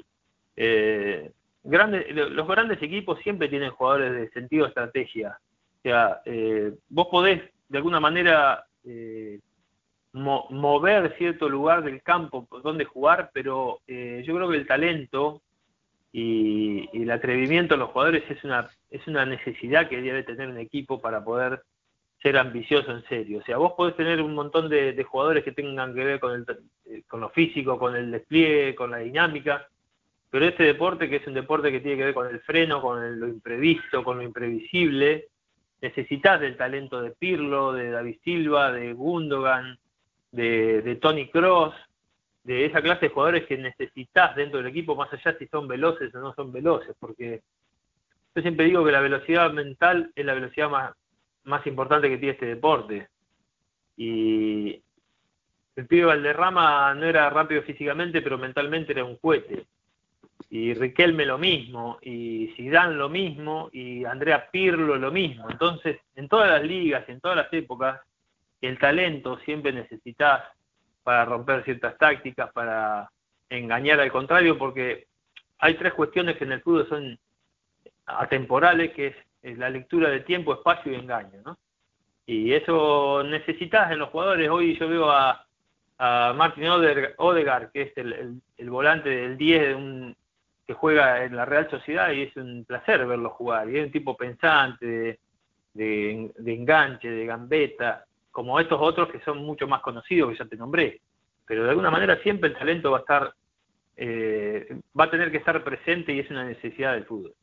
Eh, los grandes equipos siempre tienen jugadores de sentido estrategia. O sea, eh, vos podés de alguna manera eh, mover cierto lugar del campo donde jugar, pero yo creo que el talento y, el atrevimiento de los jugadores es una, es una necesidad que debe tener un equipo para poder ser ambicioso en serio. O sea, vos podés tener un montón de, jugadores que tengan que ver con, el, eh, con lo físico, con el despliegue, con la dinámica, pero este deporte, que es un deporte que tiene que ver con el freno, con lo imprevisto, con lo imprevisible, necesitas del talento de Pirlo, de David Silva, de Gundogan, de, de Tony Cross, de esa clase de jugadores que necesitas dentro del equipo, más allá si son veloces o no son veloces, porque yo siempre digo que la velocidad mental es la velocidad más, más importante que tiene este deporte. Y el pibe Valderrama no era rápido físicamente, pero mentalmente era un cohete. Y Riquelme lo mismo, y Zidane lo mismo, y Andrea Pirlo lo mismo. Entonces, en todas las ligas, en todas las épocas, el talento siempre necesitas para romper ciertas tácticas, para engañar al contrario, porque hay tres cuestiones que en el fútbol son atemporales, que es, la lectura de tiempo, espacio y engaño, ¿no? Y eso necesitas en los jugadores. Hoy yo veo a, Martin Odegaard, que es el, volante del 10 de un, que juega en la Real Sociedad y es un placer verlo jugar. Y es un tipo pensante, de enganche, de gambeta como estos otros que son mucho más conocidos que ya te nombré. Pero de alguna manera siempre el talento va a estar, eh, va a tener que estar presente y es una necesidad del fútbol.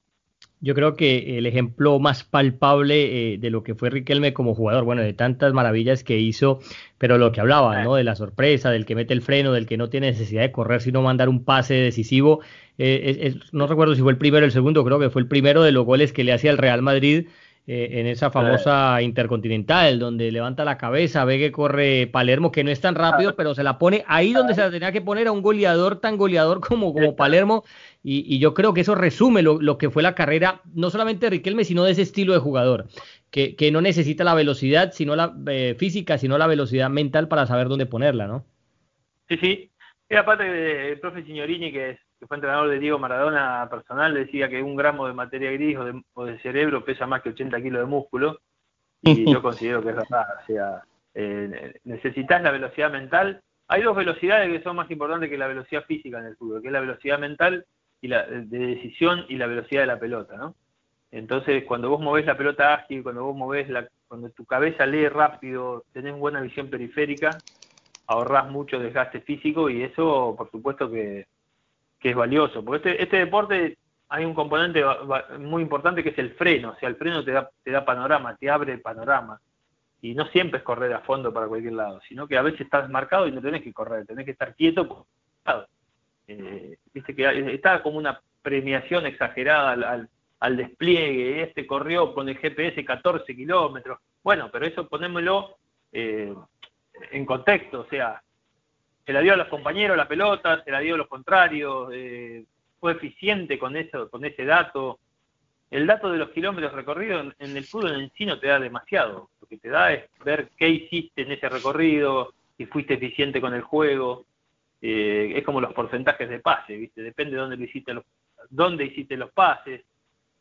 Yo creo que el ejemplo más palpable eh, de lo que fue Riquelme como jugador, bueno, de tantas maravillas que hizo, pero lo que hablaba, ¿no? De la sorpresa, del que mete el freno, del que no tiene necesidad de correr, sino mandar un pase decisivo. Eh, no recuerdo si fue el primero o el segundo, creo que fue el primero de los goles que le hacía al Real Madrid eh, en esa famosa Intercontinental, donde levanta la cabeza, ve que corre Palermo, que no es tan rápido, pero se la pone ahí donde se la tenía que poner a un goleador tan goleador como, como Palermo, y, yo creo que eso resume lo, que fue la carrera, no solamente de Riquelme, sino de ese estilo de jugador, que, que no necesita la velocidad sino la eh, física, sino la velocidad mental para saber dónde ponerla, ¿no? Sí, sí. Y aparte del profe Signorini, que es que fue entrenador de Diego Maradona personal, decía que un gramo de materia gris o de, cerebro pesa más que 80 kilos de músculo. Y yo considero que es verdad. O sea, eh, necesitas la velocidad mental. Hay dos velocidades que son más importantes que la velocidad física en el fútbol, que es la velocidad mental y la de decisión y la velocidad de la pelota, ¿no? Entonces, cuando vos movés la pelota ágil, cuando vos movés la, cuando tu cabeza lee rápido, tenés buena visión periférica, ahorrás mucho desgaste físico y eso, por supuesto, que, es valioso. Porque este, este deporte hay un componente muy importante que es el freno. O sea, el freno te da, te da panorama, te abre panorama. Y no siempre es correr a fondo para cualquier lado, sino que a veces estás marcado y no tenés que correr, tenés que estar quieto. Eh, Viste que está como una premiación exagerada al al despliegue, este corrió con el GPS 14 kilómetros. Bueno, pero eso ponémoslo eh, en contexto, o sea, se la dio a los compañeros la pelota, se la dio a los contrarios, eh, fue eficiente con eso, con ese dato. El dato de los kilómetros recorridos en, el fútbol en sí no te da demasiado. Lo que te da es ver qué hiciste en ese recorrido, si fuiste eficiente con el juego. Eh, es como los porcentajes de pase, ¿viste? Depende de dónde hiciste los, dónde hiciste los pases,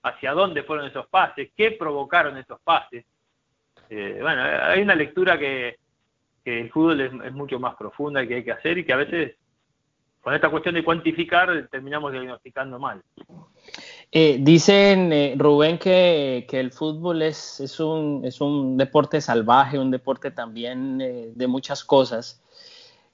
hacia dónde fueron esos pases, qué provocaron esos pases. Eh, bueno, hay una lectura que, el fútbol es, mucho más profunda y que hay que hacer y que a veces con esta cuestión de cuantificar terminamos diagnosticando mal. Eh, dicen, eh, Rubén, que, el fútbol es, es, un, es un deporte salvaje, un deporte también de muchas cosas.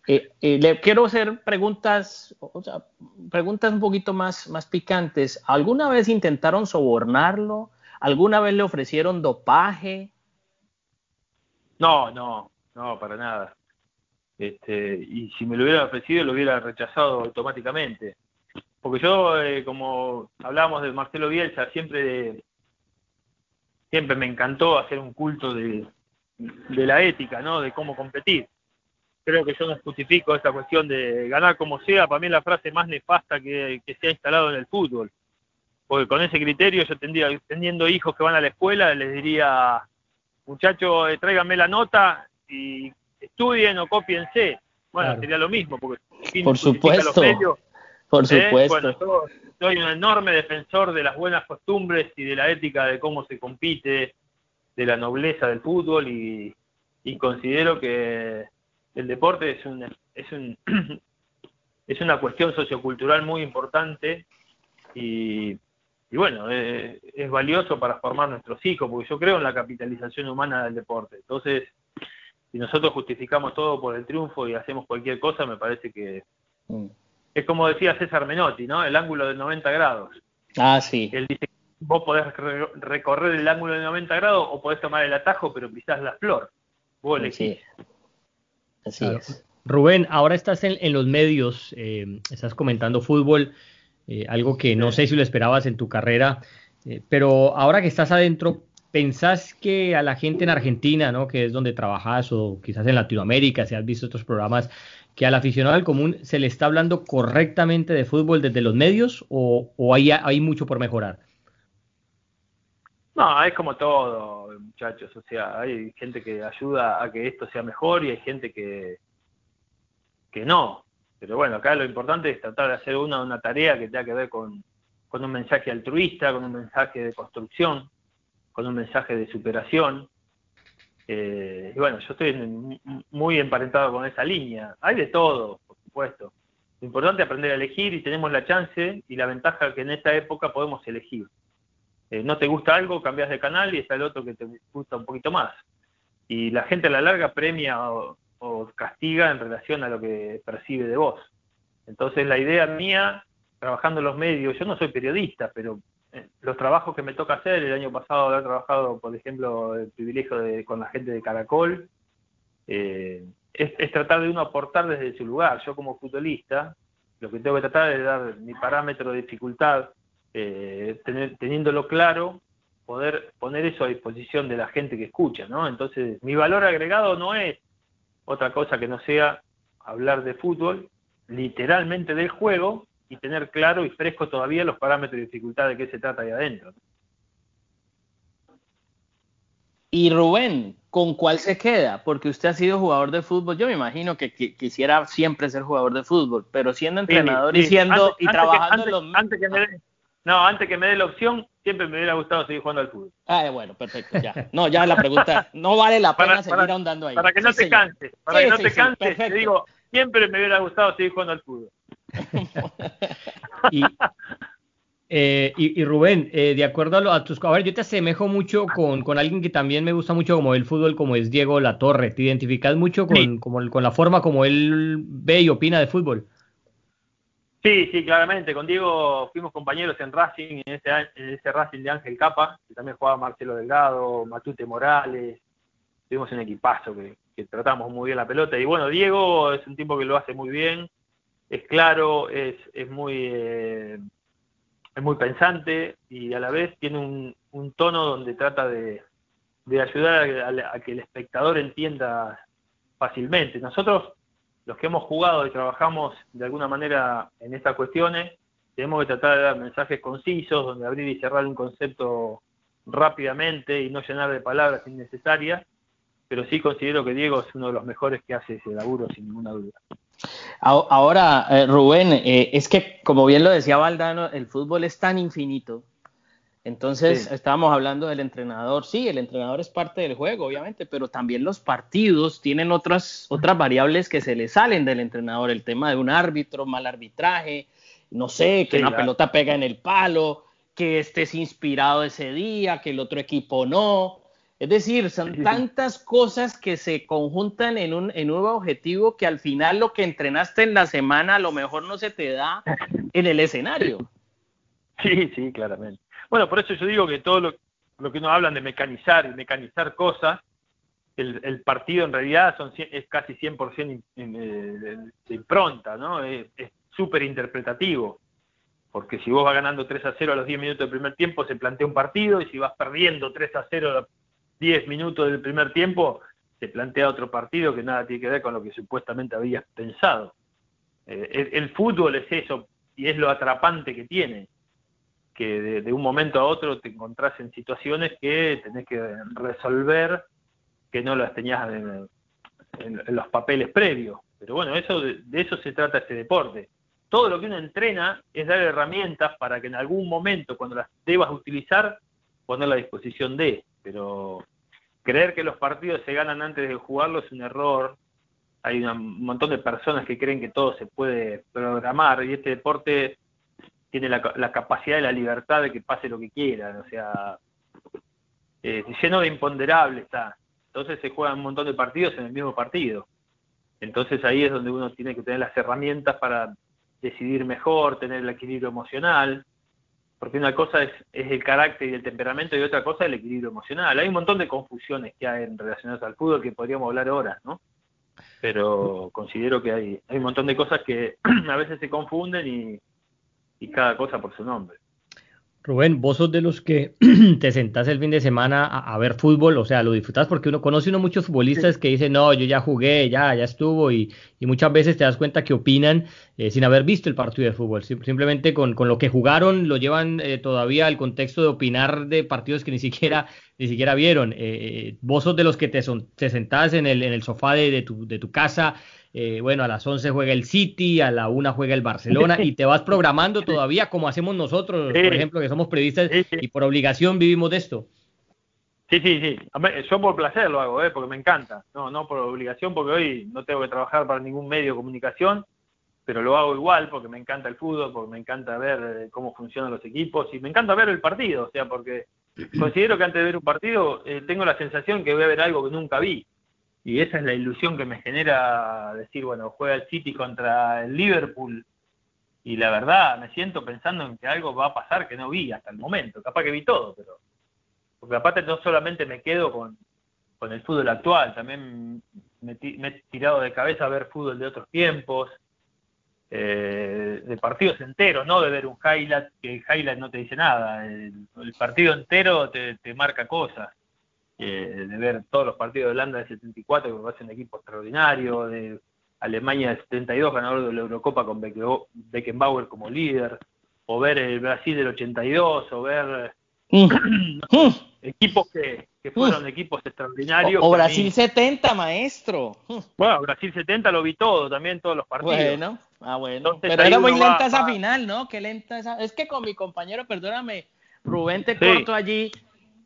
Eh, eh, le quiero hacer preguntas, o sea, preguntas un poquito más, más picantes. ¿Alguna vez intentaron sobornarlo? ¿Alguna vez le ofrecieron dopaje? No, no, no, para nada. Este, y si me lo hubiera ofrecido, lo hubiera rechazado automáticamente. Porque yo, eh, como hablábamos de Marcelo Bielsa, siempre, siempre me encantó hacer un culto de, la ética, ¿no? De cómo competir creo que yo no justifico esta cuestión de ganar como sea, para mí es la frase más nefasta que, se ha instalado en el fútbol. Porque con ese criterio yo tendría, teniendo hijos que van a la escuela, les diría, muchachos, eh, tráiganme la nota y estudien o copiense. Bueno, sería lo mismo, porque por supuesto, por ¿eh? supuesto. Bueno, yo soy un enorme defensor de las buenas costumbres y de la ética de cómo se compite, de la nobleza del fútbol y considero que el deporte es un, es un es una cuestión sociocultural muy importante y, bueno, eh, es valioso para formar nuestros hijos, porque yo creo en la capitalización humana del deporte. Entonces, si nosotros justificamos todo por el triunfo y hacemos cualquier cosa, me parece que mm. es como decía César Menotti, ¿no? El ángulo de 90 grados. Ah, sí. Él dice, vos podés recorrer el ángulo de 90 grados o podés tomar el atajo, pero pisás la flor. Vos elegís. Así es. Rubén, ahora estás en, los medios, eh, estás comentando fútbol, eh, algo que no sé si lo esperabas en tu carrera, eh, pero ahora que estás adentro, ¿pensás que a la gente en Argentina, ¿no? que es donde trabajas, o quizás en Latinoamérica, si has visto otros programas, que al aficionado del común se le está hablando correctamente de fútbol desde los medios o, hay, mucho por mejorar? No, es como todo, muchachos. O sea, hay gente que ayuda a que esto sea mejor y hay gente que, que no. Pero bueno, acá lo importante es tratar de hacer una, una tarea que tenga que ver con un mensaje altruista, con un mensaje de construcción, con un mensaje de superación. Eh, y bueno, yo estoy muy emparentado con esa línea. Hay de todo, por supuesto. Lo importante es aprender a elegir y tenemos la chance y la ventaja que en esta época podemos elegir. Eh, no te gusta algo, cambias de canal y está el otro que te gusta un poquito más. Y la gente a la larga premia o, castiga en relación a lo que percibe de vos. Entonces la idea mía, trabajando en los medios, yo no soy periodista, pero los trabajos que me toca hacer, el año pasado haber trabajado, por ejemplo, el privilegio de, con la gente de Caracol, eh, es, tratar de uno aportar desde su lugar. Yo como futbolista, lo que tengo que tratar es dar mi parámetro de dificultad eh, teniéndolo claro, poder poner eso a disposición de la gente que escucha, ¿no? Entonces, mi valor agregado no es otra cosa que no sea hablar de fútbol, literalmente del juego, y tener claro y fresco todavía los parámetros de dificultad de qué se trata ahí adentro. Y Rubén, ¿con cuál se queda? Porque usted ha sido jugador de fútbol. Yo me imagino que, quisiera siempre ser jugador de fútbol, pero siendo entrenador y siendo y trabajando antes, que me No, antes que me dé la opción, siempre me hubiera gustado seguir jugando al fútbol. Ah, bueno, perfecto, ya. No, ya la pregunta, no vale la pena seguir ahondando ahí. Para que no te canses, para que no te canses, te digo, siempre me hubiera gustado seguir jugando al fútbol. y, eh, y, Rubén, eh, de acuerdo a, tus... A ver, yo te asemejo mucho con, con, alguien que también me gusta mucho como el fútbol, como es Diego Latorre. ¿Te identificas mucho con, con la forma como él ve y opina de fútbol? Sí, sí, claramente. Con Diego fuimos compañeros en Racing, en ese, en ese Racing de Ángel Capa, que también jugaba Marcelo Delgado, Matute Morales. Tuvimos un equipazo que, que tratamos muy bien la pelota. Y bueno, Diego es un tipo que lo hace muy bien, es claro, es, muy eh, es muy pensante y a la vez tiene un, un tono donde trata de, de ayudar a, que el espectador entienda fácilmente. Nosotros los que hemos jugado y trabajamos de alguna manera en estas cuestiones, tenemos que tratar de dar mensajes concisos, donde abrir y cerrar un concepto rápidamente y no llenar de palabras innecesarias, pero sí considero que Diego es uno de los mejores que hace ese laburo, sin ninguna duda. Ahora, eh, Rubén, eh, es que como bien lo decía Valdano, el fútbol es tan infinito entonces, estábamos hablando del entrenador. Sí, el entrenador es parte del juego, obviamente, pero también los partidos tienen otras, otras variables que se le salen del entrenador. El tema de un árbitro, mal arbitraje, no sé, que una pelota pega en el palo, que estés inspirado ese día, que el otro equipo no. Es decir, son tantas cosas que se conjuntan en un, en un objetivo que al final lo que entrenaste en la semana a lo mejor no se te da en el escenario. Sí, sí, claramente. Bueno, por eso yo digo que todo lo, lo que nos hablan de mecanizar y mecanizar cosas, el, partido en realidad son, es casi 100% de, impronta, ¿no? Es súper interpretativo, porque si vos vas ganando 3 a 0 a los 10 minutos del primer tiempo, se plantea un partido, y si vas perdiendo 3 a 0 a los 10 minutos del primer tiempo, se plantea otro partido que nada tiene que ver con lo que supuestamente habías pensado. Eh, el fútbol es eso, y es lo atrapante que tiene que de, un momento a otro te encontrás en situaciones que tenés que resolver que no las tenías en, los papeles previos. Pero bueno, eso de, eso se trata este deporte. Todo lo que uno entrena es dar herramientas para que en algún momento, cuando las debas utilizar, poner a disposición de. Pero creer que los partidos se ganan antes de jugarlos es un error. Hay un montón de personas que creen que todo se puede programar y este deporte tiene la, capacidad y la libertad de que pase lo que quiera, o sea, eh, lleno de imponderables está. Entonces se juegan un montón de partidos en el mismo partido. Entonces ahí es donde uno tiene que tener las herramientas para decidir mejor, tener el equilibrio emocional, porque una cosa es, es el carácter y el temperamento y otra cosa es el equilibrio emocional. Hay un montón de confusiones que hay relacionadas al fútbol que podríamos hablar horas, ¿no? Pero considero que hay, hay un montón de cosas que a veces se confunden y cada cosa por su nombre. Rubén, vos sos de los que te sentás el fin de semana a, ver fútbol, o sea, lo disfrutas porque uno conoce uno muchos futbolistas que dicen, no, yo ya jugué, ya, ya estuvo, y, muchas veces te das cuenta que opinan eh, sin haber visto el partido de fútbol, simplemente con, lo que jugaron lo llevan eh, todavía al contexto de opinar de partidos que ni siquiera, ni siquiera vieron. Eh, vos sos de los que te, son, te sentás en el, en el sofá de, de, tu, de tu casa eh, bueno, a las 11 juega el City, a la 1 juega el Barcelona y te vas programando todavía como hacemos nosotros, por ejemplo, que somos periodistas y por obligación vivimos de esto. Sí, sí, sí. Yo por placer lo hago, ¿eh? porque me encanta. No, no por obligación, porque hoy no tengo que trabajar para ningún medio de comunicación, pero lo hago igual porque me encanta el fútbol, porque me encanta ver eh, cómo funcionan los equipos y me encanta ver el partido, o sea, porque considero que antes de ver un partido eh, tengo la sensación que voy a ver algo que nunca vi y esa es la ilusión que me genera decir, bueno, juega el City contra el Liverpool. Y la verdad me siento pensando en que algo va a pasar que no vi hasta el momento, capaz que vi todo, pero porque aparte no solamente me quedo con, con el fútbol actual, también me, he tirado de cabeza a ver fútbol de otros tiempos, eh, de partidos enteros, no de ver un highlight, que el highlight no te dice nada, el, partido entero te, te marca cosas. Eh, de ver todos los partidos de Holanda del 74, que me parece un equipo extraordinario, de Alemania del 72, ganador de la Eurocopa con Beckenbauer como líder, o ver el Brasil del 82, o ver... Mm. equipos que, fueron equipos extraordinarios. O, Brasil 70, maestro. Bueno, Brasil 70 lo vi todo, también todos los partidos. Bueno, ah, bueno. Pero era muy lenta esa final, ¿no? Qué lenta esa. Es que con mi compañero, perdóname, Rubén, te corto allí.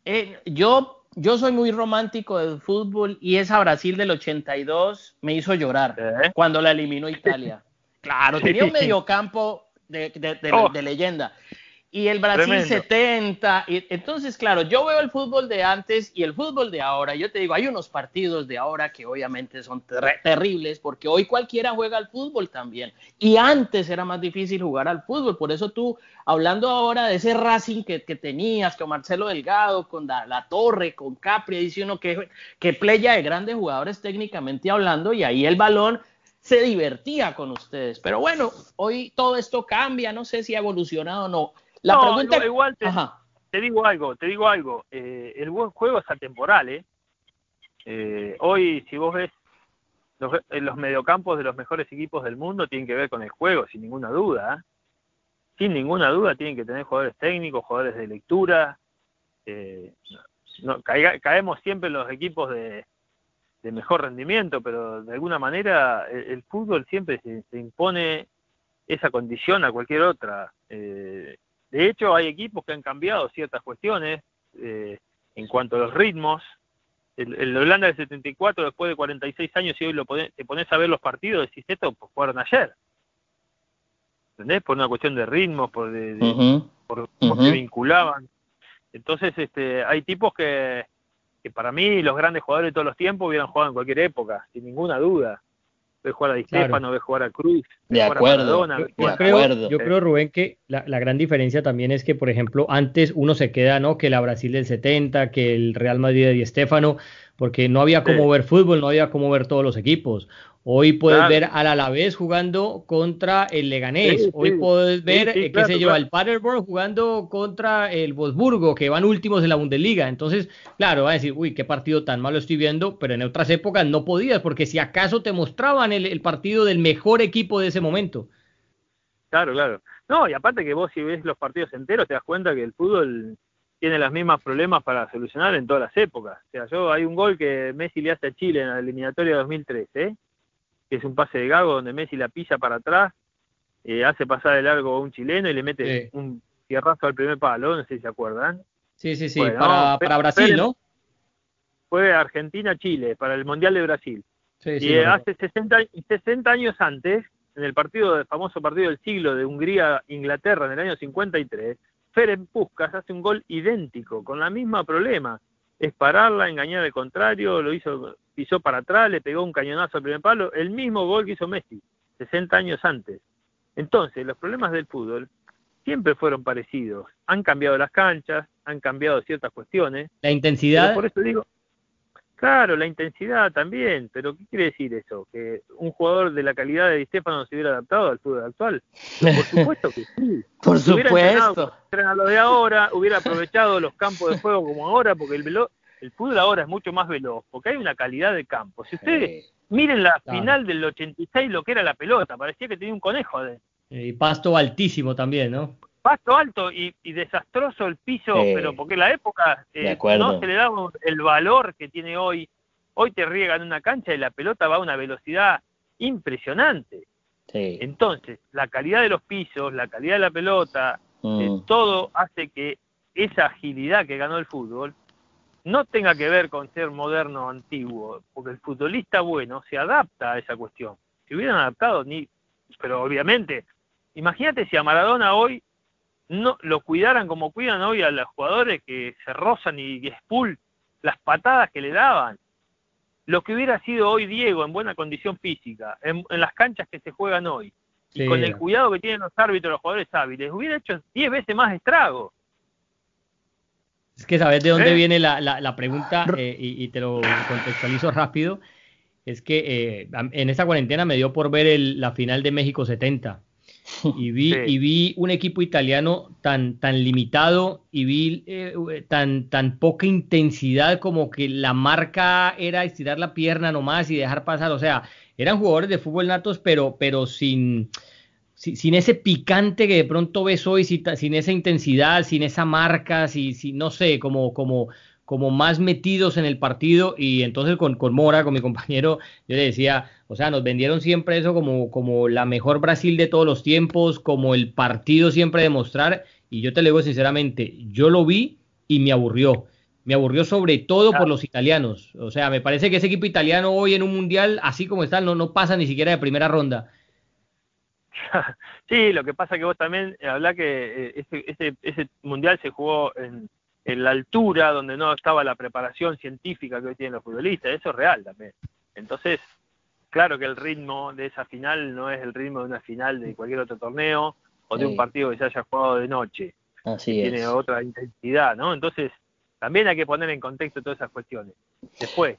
Eh, yo, yo soy muy romántico del fútbol y esa Brasil del 82 me hizo llorar cuando la eliminó Italia. Claro, tenía un mediocampo de, de, oh. de leyenda y el Brasil 70. Y, entonces, claro, yo veo el fútbol de antes y el fútbol de ahora. Yo te digo, hay unos partidos de ahora que obviamente son terribles porque hoy cualquiera juega al fútbol también. Y antes era más difícil jugar al fútbol. Por eso tú, hablando ahora de ese Racing que, tenías con Marcelo Delgado, con la, Torre, con Capri, dice uno que, que playa de grandes jugadores técnicamente hablando y ahí el balón se divertía con ustedes. Pero bueno, hoy todo esto cambia, no sé si ha evolucionado o no la pregunta... igual te, digo algo, te digo algo. Eh, el buen juego es atemporal, ¿eh? ¿eh? hoy, si vos ves los, los mediocampos de los mejores equipos del mundo, tienen que ver con el juego, sin ninguna duda. ¿eh? Sin ninguna duda, tienen que tener jugadores técnicos, jugadores de lectura. no, caemos siempre en los equipos de, mejor rendimiento, pero de alguna manera el, fútbol siempre se, se, impone esa condición a cualquier otra. Eh, de hecho, hay equipos que han cambiado ciertas cuestiones eh, en cuanto a los ritmos. El, Holanda del 74, después de 46 años, y hoy lo te pones a ver los partidos, decís esto, pues jugaron ayer. ¿Entendés? Por una cuestión de ritmos, por, de, por, vinculaban. Entonces, este, hay tipos que, que para mí, los grandes jugadores de todos los tiempos hubieran jugado en cualquier época, sin ninguna duda ve jugar a Di Stefano, ve jugar a Cruz, de acuerdo, yo, creo, yo creo, Rubén, que la, la, gran diferencia también es que, por ejemplo, antes uno se queda, ¿no? Que la Brasil del 70, que el Real Madrid de Di Stefano, porque no había cómo ver fútbol, no había cómo ver todos los equipos. Hoy puedes ver al Alavés jugando contra el Leganés. Hoy puedes ver, eh, qué sé yo, al Paderborn jugando contra el Wolfsburgo, que van últimos en la Bundesliga. Entonces, claro, va a decir, uy, qué partido tan malo estoy viendo, pero en otras épocas no podías, porque si acaso te mostraban el, partido del mejor equipo de ese momento. Claro, claro. No, y aparte que vos si ves los partidos enteros te das cuenta que el fútbol tiene los mismos problemas para solucionar en todas las épocas. O sea, yo hay un gol que Messi le hace a Chile en la eliminatoria de 2013, ¿eh? que es un pase de Gago donde Messi la pisa para atrás, eh, hace pasar de largo a un chileno y le mete un tierrazo al primer palo, no sé si se acuerdan. Sí, sí, sí, para, para, Brasil, ¿no? Fue Argentina-Chile, para el Mundial de Brasil. y hace 60, 60 años antes, en el partido, el famoso partido del siglo de Hungría-Inglaterra en el año 53, Ferenc Puskas hace un gol idéntico, con la misma problema. Es pararla, engañar al contrario, lo hizo pisó para atrás, le pegó un cañonazo al primer palo, el mismo gol que hizo Messi, 60 años antes. Entonces, los problemas del fútbol siempre fueron parecidos. Han cambiado las canchas, han cambiado ciertas cuestiones. La intensidad. Por eso digo, claro, la intensidad también, pero ¿qué quiere decir eso? ¿Que un jugador de la calidad de Di Stefano se hubiera adaptado al fútbol actual? Por supuesto que sí. Por supuesto. Hubiera lo de ahora, hubiera aprovechado los campos de juego como ahora, porque el velo el fútbol ahora es mucho más veloz, porque hay una calidad de campo. Si ustedes miren la final del 86, lo que era la pelota, parecía que tenía un conejo. De... Y pasto altísimo también, ¿no? Pasto alto y, desastroso el piso, pero porque la época eh, no se le da el valor que tiene hoy. Hoy te riegan una cancha y la pelota va a una velocidad impresionante. Entonces, la calidad de los pisos, la calidad de la pelota, eh, mm. todo hace que esa agilidad que ganó el fútbol no tenga que ver con ser moderno o antiguo, porque el futbolista bueno se adapta a esa cuestión. Si hubieran adaptado, ni, pero obviamente, imagínate si a Maradona hoy no lo cuidaran como cuidan hoy a los jugadores que se rozan y, expul las patadas que le daban. Lo que hubiera sido hoy Diego en buena condición física, en, las canchas que se juegan hoy, y con el cuidado que tienen los árbitros, los jugadores hábiles, hubiera hecho 10 veces más estrago. Es que sabes de dónde ¿Eh? viene la, la, pregunta eh, y, te lo contextualizo rápido. Es que eh, en esta cuarentena me dio por ver la final de México 70 y vi, y vi un equipo italiano tan, tan limitado y vi tan, tan poca intensidad como que la marca era estirar la pierna nomás y dejar pasar. O sea, eran jugadores de fútbol natos, pero, pero sin sin ese picante que de pronto ves hoy, sin, esa intensidad, sin esa marca, sin, no sé, como, como, como más metidos en el partido y entonces con, con Mora, con mi compañero, yo le decía, o sea, nos vendieron siempre eso como, como la mejor Brasil de todos los tiempos, como el partido siempre demostrar y yo te lo digo sinceramente, yo lo vi y me aburrió. Me aburrió sobre todo por los italianos. O sea, me parece que ese equipo italiano hoy en un mundial, así como está, no, no pasa ni siquiera de primera ronda. Sí, lo que pasa que vos también hablás que eh, ese, ese, ese mundial se jugó en, en la altura donde no estaba la preparación científica que hoy tienen los futbolistas, eso es real también. Entonces, claro que el ritmo de esa final no es el ritmo de una final de cualquier otro torneo o de un partido que se haya jugado de noche. Así Tiene otra intensidad, ¿no? Entonces, también hay que poner en contexto todas esas cuestiones. Después,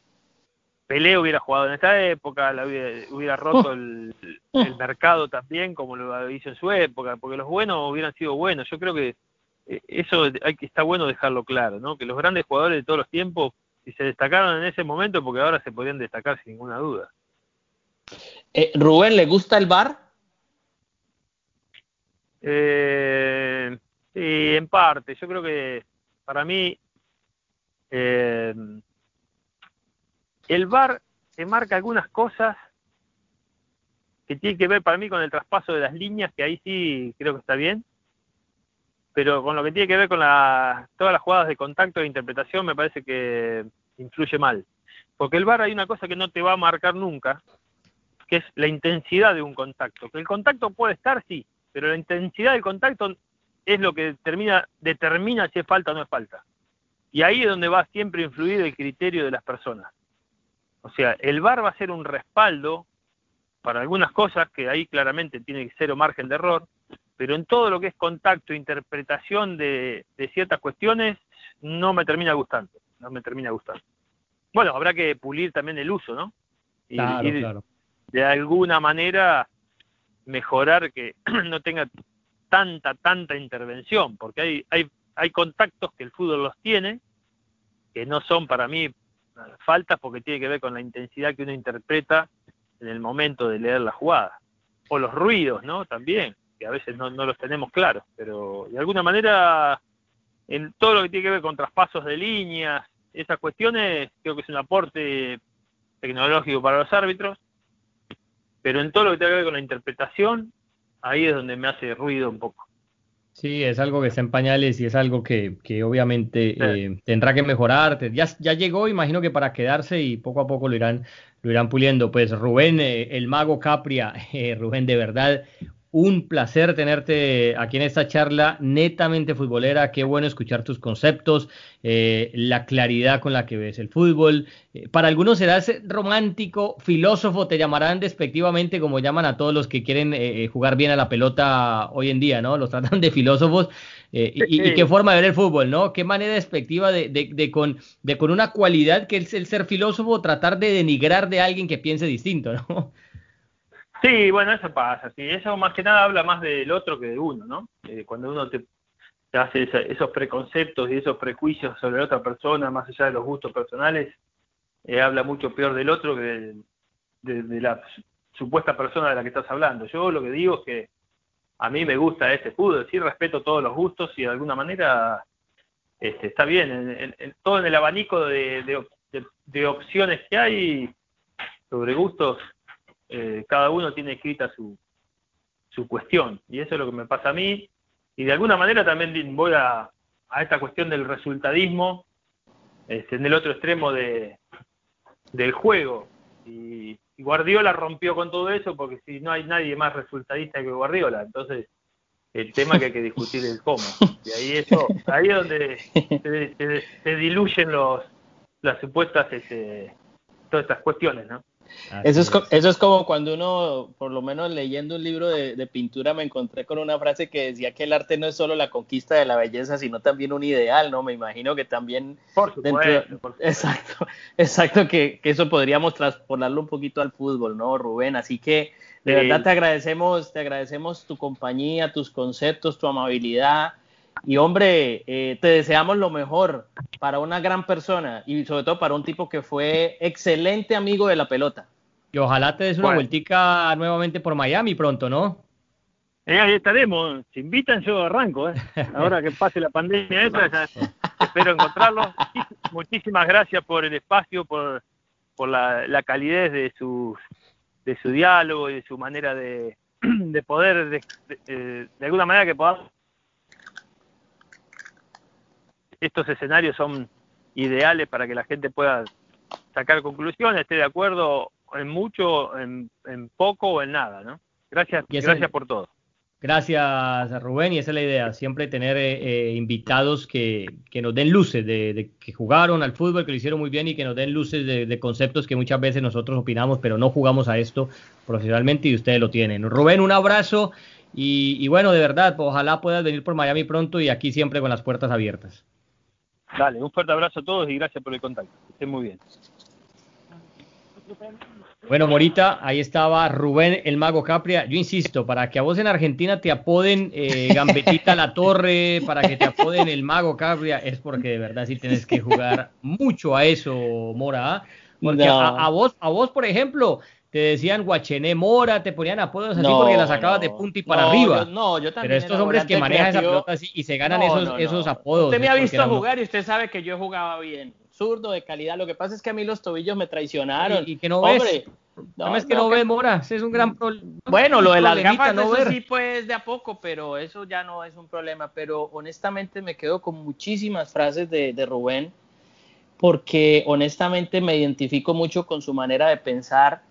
Pelé hubiera jugado en esta época, la hubiera, roto el, el, mercado también, como lo hizo en su época, porque los buenos hubieran sido buenos. Yo creo que eso hay que está bueno dejarlo claro, ¿no? Que los grandes jugadores de todos los tiempos, si se destacaron en ese momento, porque ahora se podrían destacar sin ninguna duda. Eh, Rubén, ¿le gusta el bar? Eh, sí, en parte. Yo creo que para mí eh, el bar se marca algunas cosas que tienen que ver para mí con el traspaso de las líneas, que ahí sí creo que está bien, pero con lo que tiene que ver con la, todas las jugadas de contacto e interpretación me parece que influye mal. Porque el VAR hay una cosa que no te va a marcar nunca, que es la intensidad de un contacto. Que el contacto puede estar, sí, pero la intensidad del contacto es lo que determina, determina si es falta o no es falta. Y ahí es donde va siempre a influir el criterio de las personas. O sea, el VAR va a ser un respaldo para algunas cosas que ahí claramente tiene que ser o margen de error, pero en todo lo que es contacto, interpretación de, ciertas cuestiones, no me termina gustando, no me termina gustando. Bueno, habrá que pulir también el uso, ¿no? Y, claro, de alguna manera mejorar que no tenga tanta, tanta intervención, porque hay, hay, hay contactos que el fútbol los tiene, que no son para mí faltas porque tiene que ver con la intensidad que uno interpreta en el momento de leer la jugada. O los ruidos, ¿no? También que a veces no, no los tenemos claros, pero de alguna manera en todo lo que tiene que ver con traspasos de líneas, esas cuestiones, creo que es un aporte tecnológico para los árbitros, pero en todo lo que tiene que ver con la interpretación, ahí es donde me hace ruido un poco. Sí, es algo que está en pañales y es algo que, que obviamente eh, tendrá que mejorar. Ya, ya llegó, imagino que para quedarse y poco a poco lo irán, lo irán puliendo. Pues Rubén, eh, el mago Capria, eh, Rubén, de verdad, un placer tenerte aquí en esta charla netamente futbolera. Qué bueno escuchar tus conceptos, eh, la claridad con la que ves el fútbol. Eh, para algunos serás romántico, filósofo, te llamarán despectivamente como llaman a todos los que quieren eh, jugar bien a la pelota hoy en día, ¿no? Los tratan de filósofos. Y, qué forma de ver el fútbol, ¿no? Qué manera despectiva de, de, con, de con una cualidad que es el ser filósofo tratar de denigrar de alguien que piense distinto, ¿no? Sí, bueno, eso pasa, sí, eso más que nada habla más del otro que de uno, ¿no? Eh, cuando uno te, hace esos preconceptos y esos prejuicios sobre la otra persona, más allá de los gustos personales, eh, habla mucho peor del otro que de, la supuesta persona de la que estás hablando. Yo lo que digo es que a mí me gusta este fútbol, sí respeto todos los gustos y de alguna manera este, está bien, en, todo en el abanico de, de opciones que hay sobre gustos eh, cada uno tiene escrita su, su cuestión, y eso es lo que me pasa a mí, y de alguna manera también voy a, a esta cuestión del resultadismo, este, en el otro extremo de, del juego, y, Guardiola rompió con todo eso, porque si no hay nadie más resultadista que Guardiola, entonces el tema que hay que discutir es cómo, y ahí eso, ahí es donde se, diluyen los las supuestas este, todas estas cuestiones, ¿no? Eso es, eso es como cuando uno, por lo menos leyendo un libro de, pintura, me encontré con una frase que decía que el arte no es solo la conquista de la belleza, sino también un ideal, ¿no? Me imagino que también... Por supuesto. Exacto, exacto, que, eso podríamos transponerlo un poquito al fútbol, ¿no, Rubén? Así que de verdad te agradecemos, te agradecemos tu compañía, tus conceptos, tu amabilidad. Y hombre, eh, te deseamos lo mejor para una gran persona y sobre todo para un tipo que fue excelente amigo de la pelota. Y ojalá te des una vueltica nuevamente por Miami pronto, ¿no? Eh, ahí estaremos. Si invitan, yo arranco. ¿eh? Ahora que pase la pandemia esa, espero encontrarlo. muchísimas gracias por el espacio, por, por la, calidez de su, de su diálogo y de su manera de, de poder, de, de, de alguna manera que podamos... Estos escenarios son ideales para que la gente pueda sacar conclusiones, esté de acuerdo en mucho, en, en poco o en nada, ¿no? Gracias, gracias por todo. Gracias, Rubén, y esa es la idea, siempre tener eh, eh, invitados que, que, nos den luces de, que jugaron al fútbol, que lo hicieron muy bien y que nos den luces de, conceptos que muchas veces nosotros opinamos, pero no jugamos a esto profesionalmente y ustedes lo tienen. Rubén, un abrazo y, y bueno, de verdad, ojalá puedas venir por Miami pronto y aquí siempre con las puertas abiertas. Dale, un fuerte abrazo a todos y gracias por el contacto. estén muy bien. Bueno, Morita, ahí estaba Rubén el Mago Capria. Yo insisto, para que a vos en Argentina te apoden eh, Gambetita La Torre, para que te apoden el Mago Capria, es porque de verdad sí tienes que jugar mucho a eso, Mora. ¿ah? Porque a, vos, a vos, por ejemplo, te decían Guachené Mora, te ponían apodos así porque la sacabas de punta y para arriba. no, yo también. Pero estos hombres que manejan esa pelota así y se ganan esos, esos apodos. Usted me ha visto jugar y usted sabe que yo jugaba bien zurdo de calidad. Lo que pasa es que a mí los tobillos me traicionaron. Y, que no ves. No, es que no, ves, Mora, es un gran problema. Bueno, lo de las gafas, no eso sí, pues de a poco, pero eso ya no es un problema. Pero honestamente me quedo con muchísimas frases de, de Rubén, porque honestamente me identifico mucho con su manera de pensar.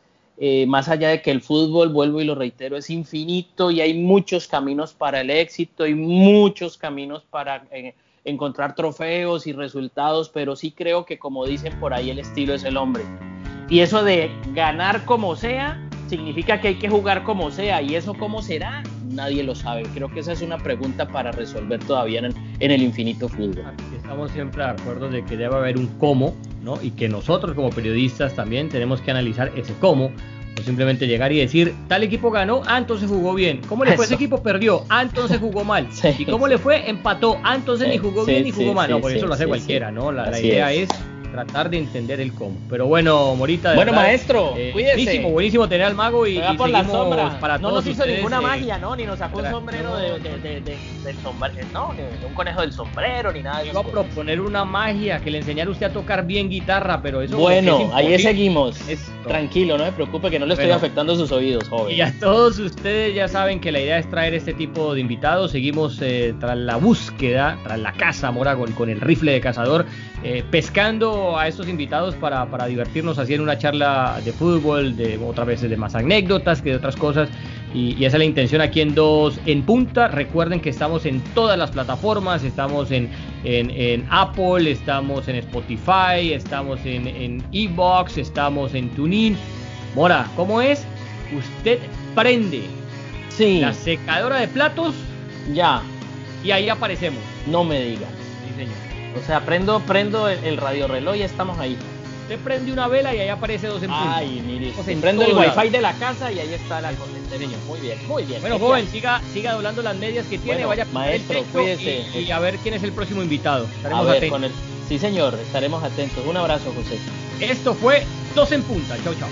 Eh, más allá de que el fútbol, vuelvo y lo reitero, es infinito y hay muchos caminos para el éxito y muchos caminos para eh, encontrar trofeos y resultados, pero sí creo que como dicen por ahí el estilo es el hombre. Y eso de ganar como sea, significa que hay que jugar como sea. ¿Y eso cómo será? Nadie lo sabe. Creo que esa es una pregunta para resolver todavía en, en el infinito fútbol. Estamos siempre de acuerdo de que debe haber un cómo, ¿no? Y que nosotros como periodistas también tenemos que analizar ese cómo simplemente llegar y decir, tal equipo ganó, ah, entonces jugó bien. ¿Cómo le fue? Ese equipo perdió, ah, entonces jugó mal. ¿Y cómo le fue? Empató, ah, entonces ni jugó bien ni jugó mal. No, por eso lo hace cualquiera, ¿no? La, idea es tratar de entender el cómo. Pero bueno, Morita. bueno, maestro, eh, cuídese. Buenísimo, buenísimo tener al mago y, y por la sombra. Para no nos hizo ninguna eh, magia, ¿no? Ni nos sacó un sombrero de, de, del sombrero, no, ni un conejo del sombrero, ni nada de eso. a proponer una magia que le enseñara usted a tocar bien guitarra, pero eso. Bueno, ahí seguimos. Tranquilo, no me preocupe que no le estoy afectando sus oídos, joven. Y a todos ustedes ya saben que la idea es traer este tipo de invitados. Seguimos eh, tras la búsqueda, tras la caza, Mora, con el rifle de cazador eh, pescando a estos invitados para, para, divertirnos en una charla de fútbol, de otras veces de más anécdotas que de otras cosas. Y, esa es la intención aquí en Dos en Punta. Recuerden que estamos en todas las plataformas, estamos en, en, Apple, estamos en Spotify, estamos en Evox, estamos en TuneIn. Mora, ¿cómo es? Usted prende sí. la secadora de platos. Ya. Y ahí aparecemos. No me diga. Sí, señor. O sea, prendo, prendo el, radio reloj y estamos ahí. Usted prende una vela y ahí aparece dos en Ay, mire. O prendo el wifi de la casa y ahí está la corriente. Muy bien, muy bien. Bueno, joven, siga, siga doblando las medias que tiene. vaya maestro, cuídese. Y, a ver quién es el próximo invitado. Estaremos atentos. Sí, señor, estaremos atentos. Un abrazo, José. Esto fue Dos en Punta. Chau, chau.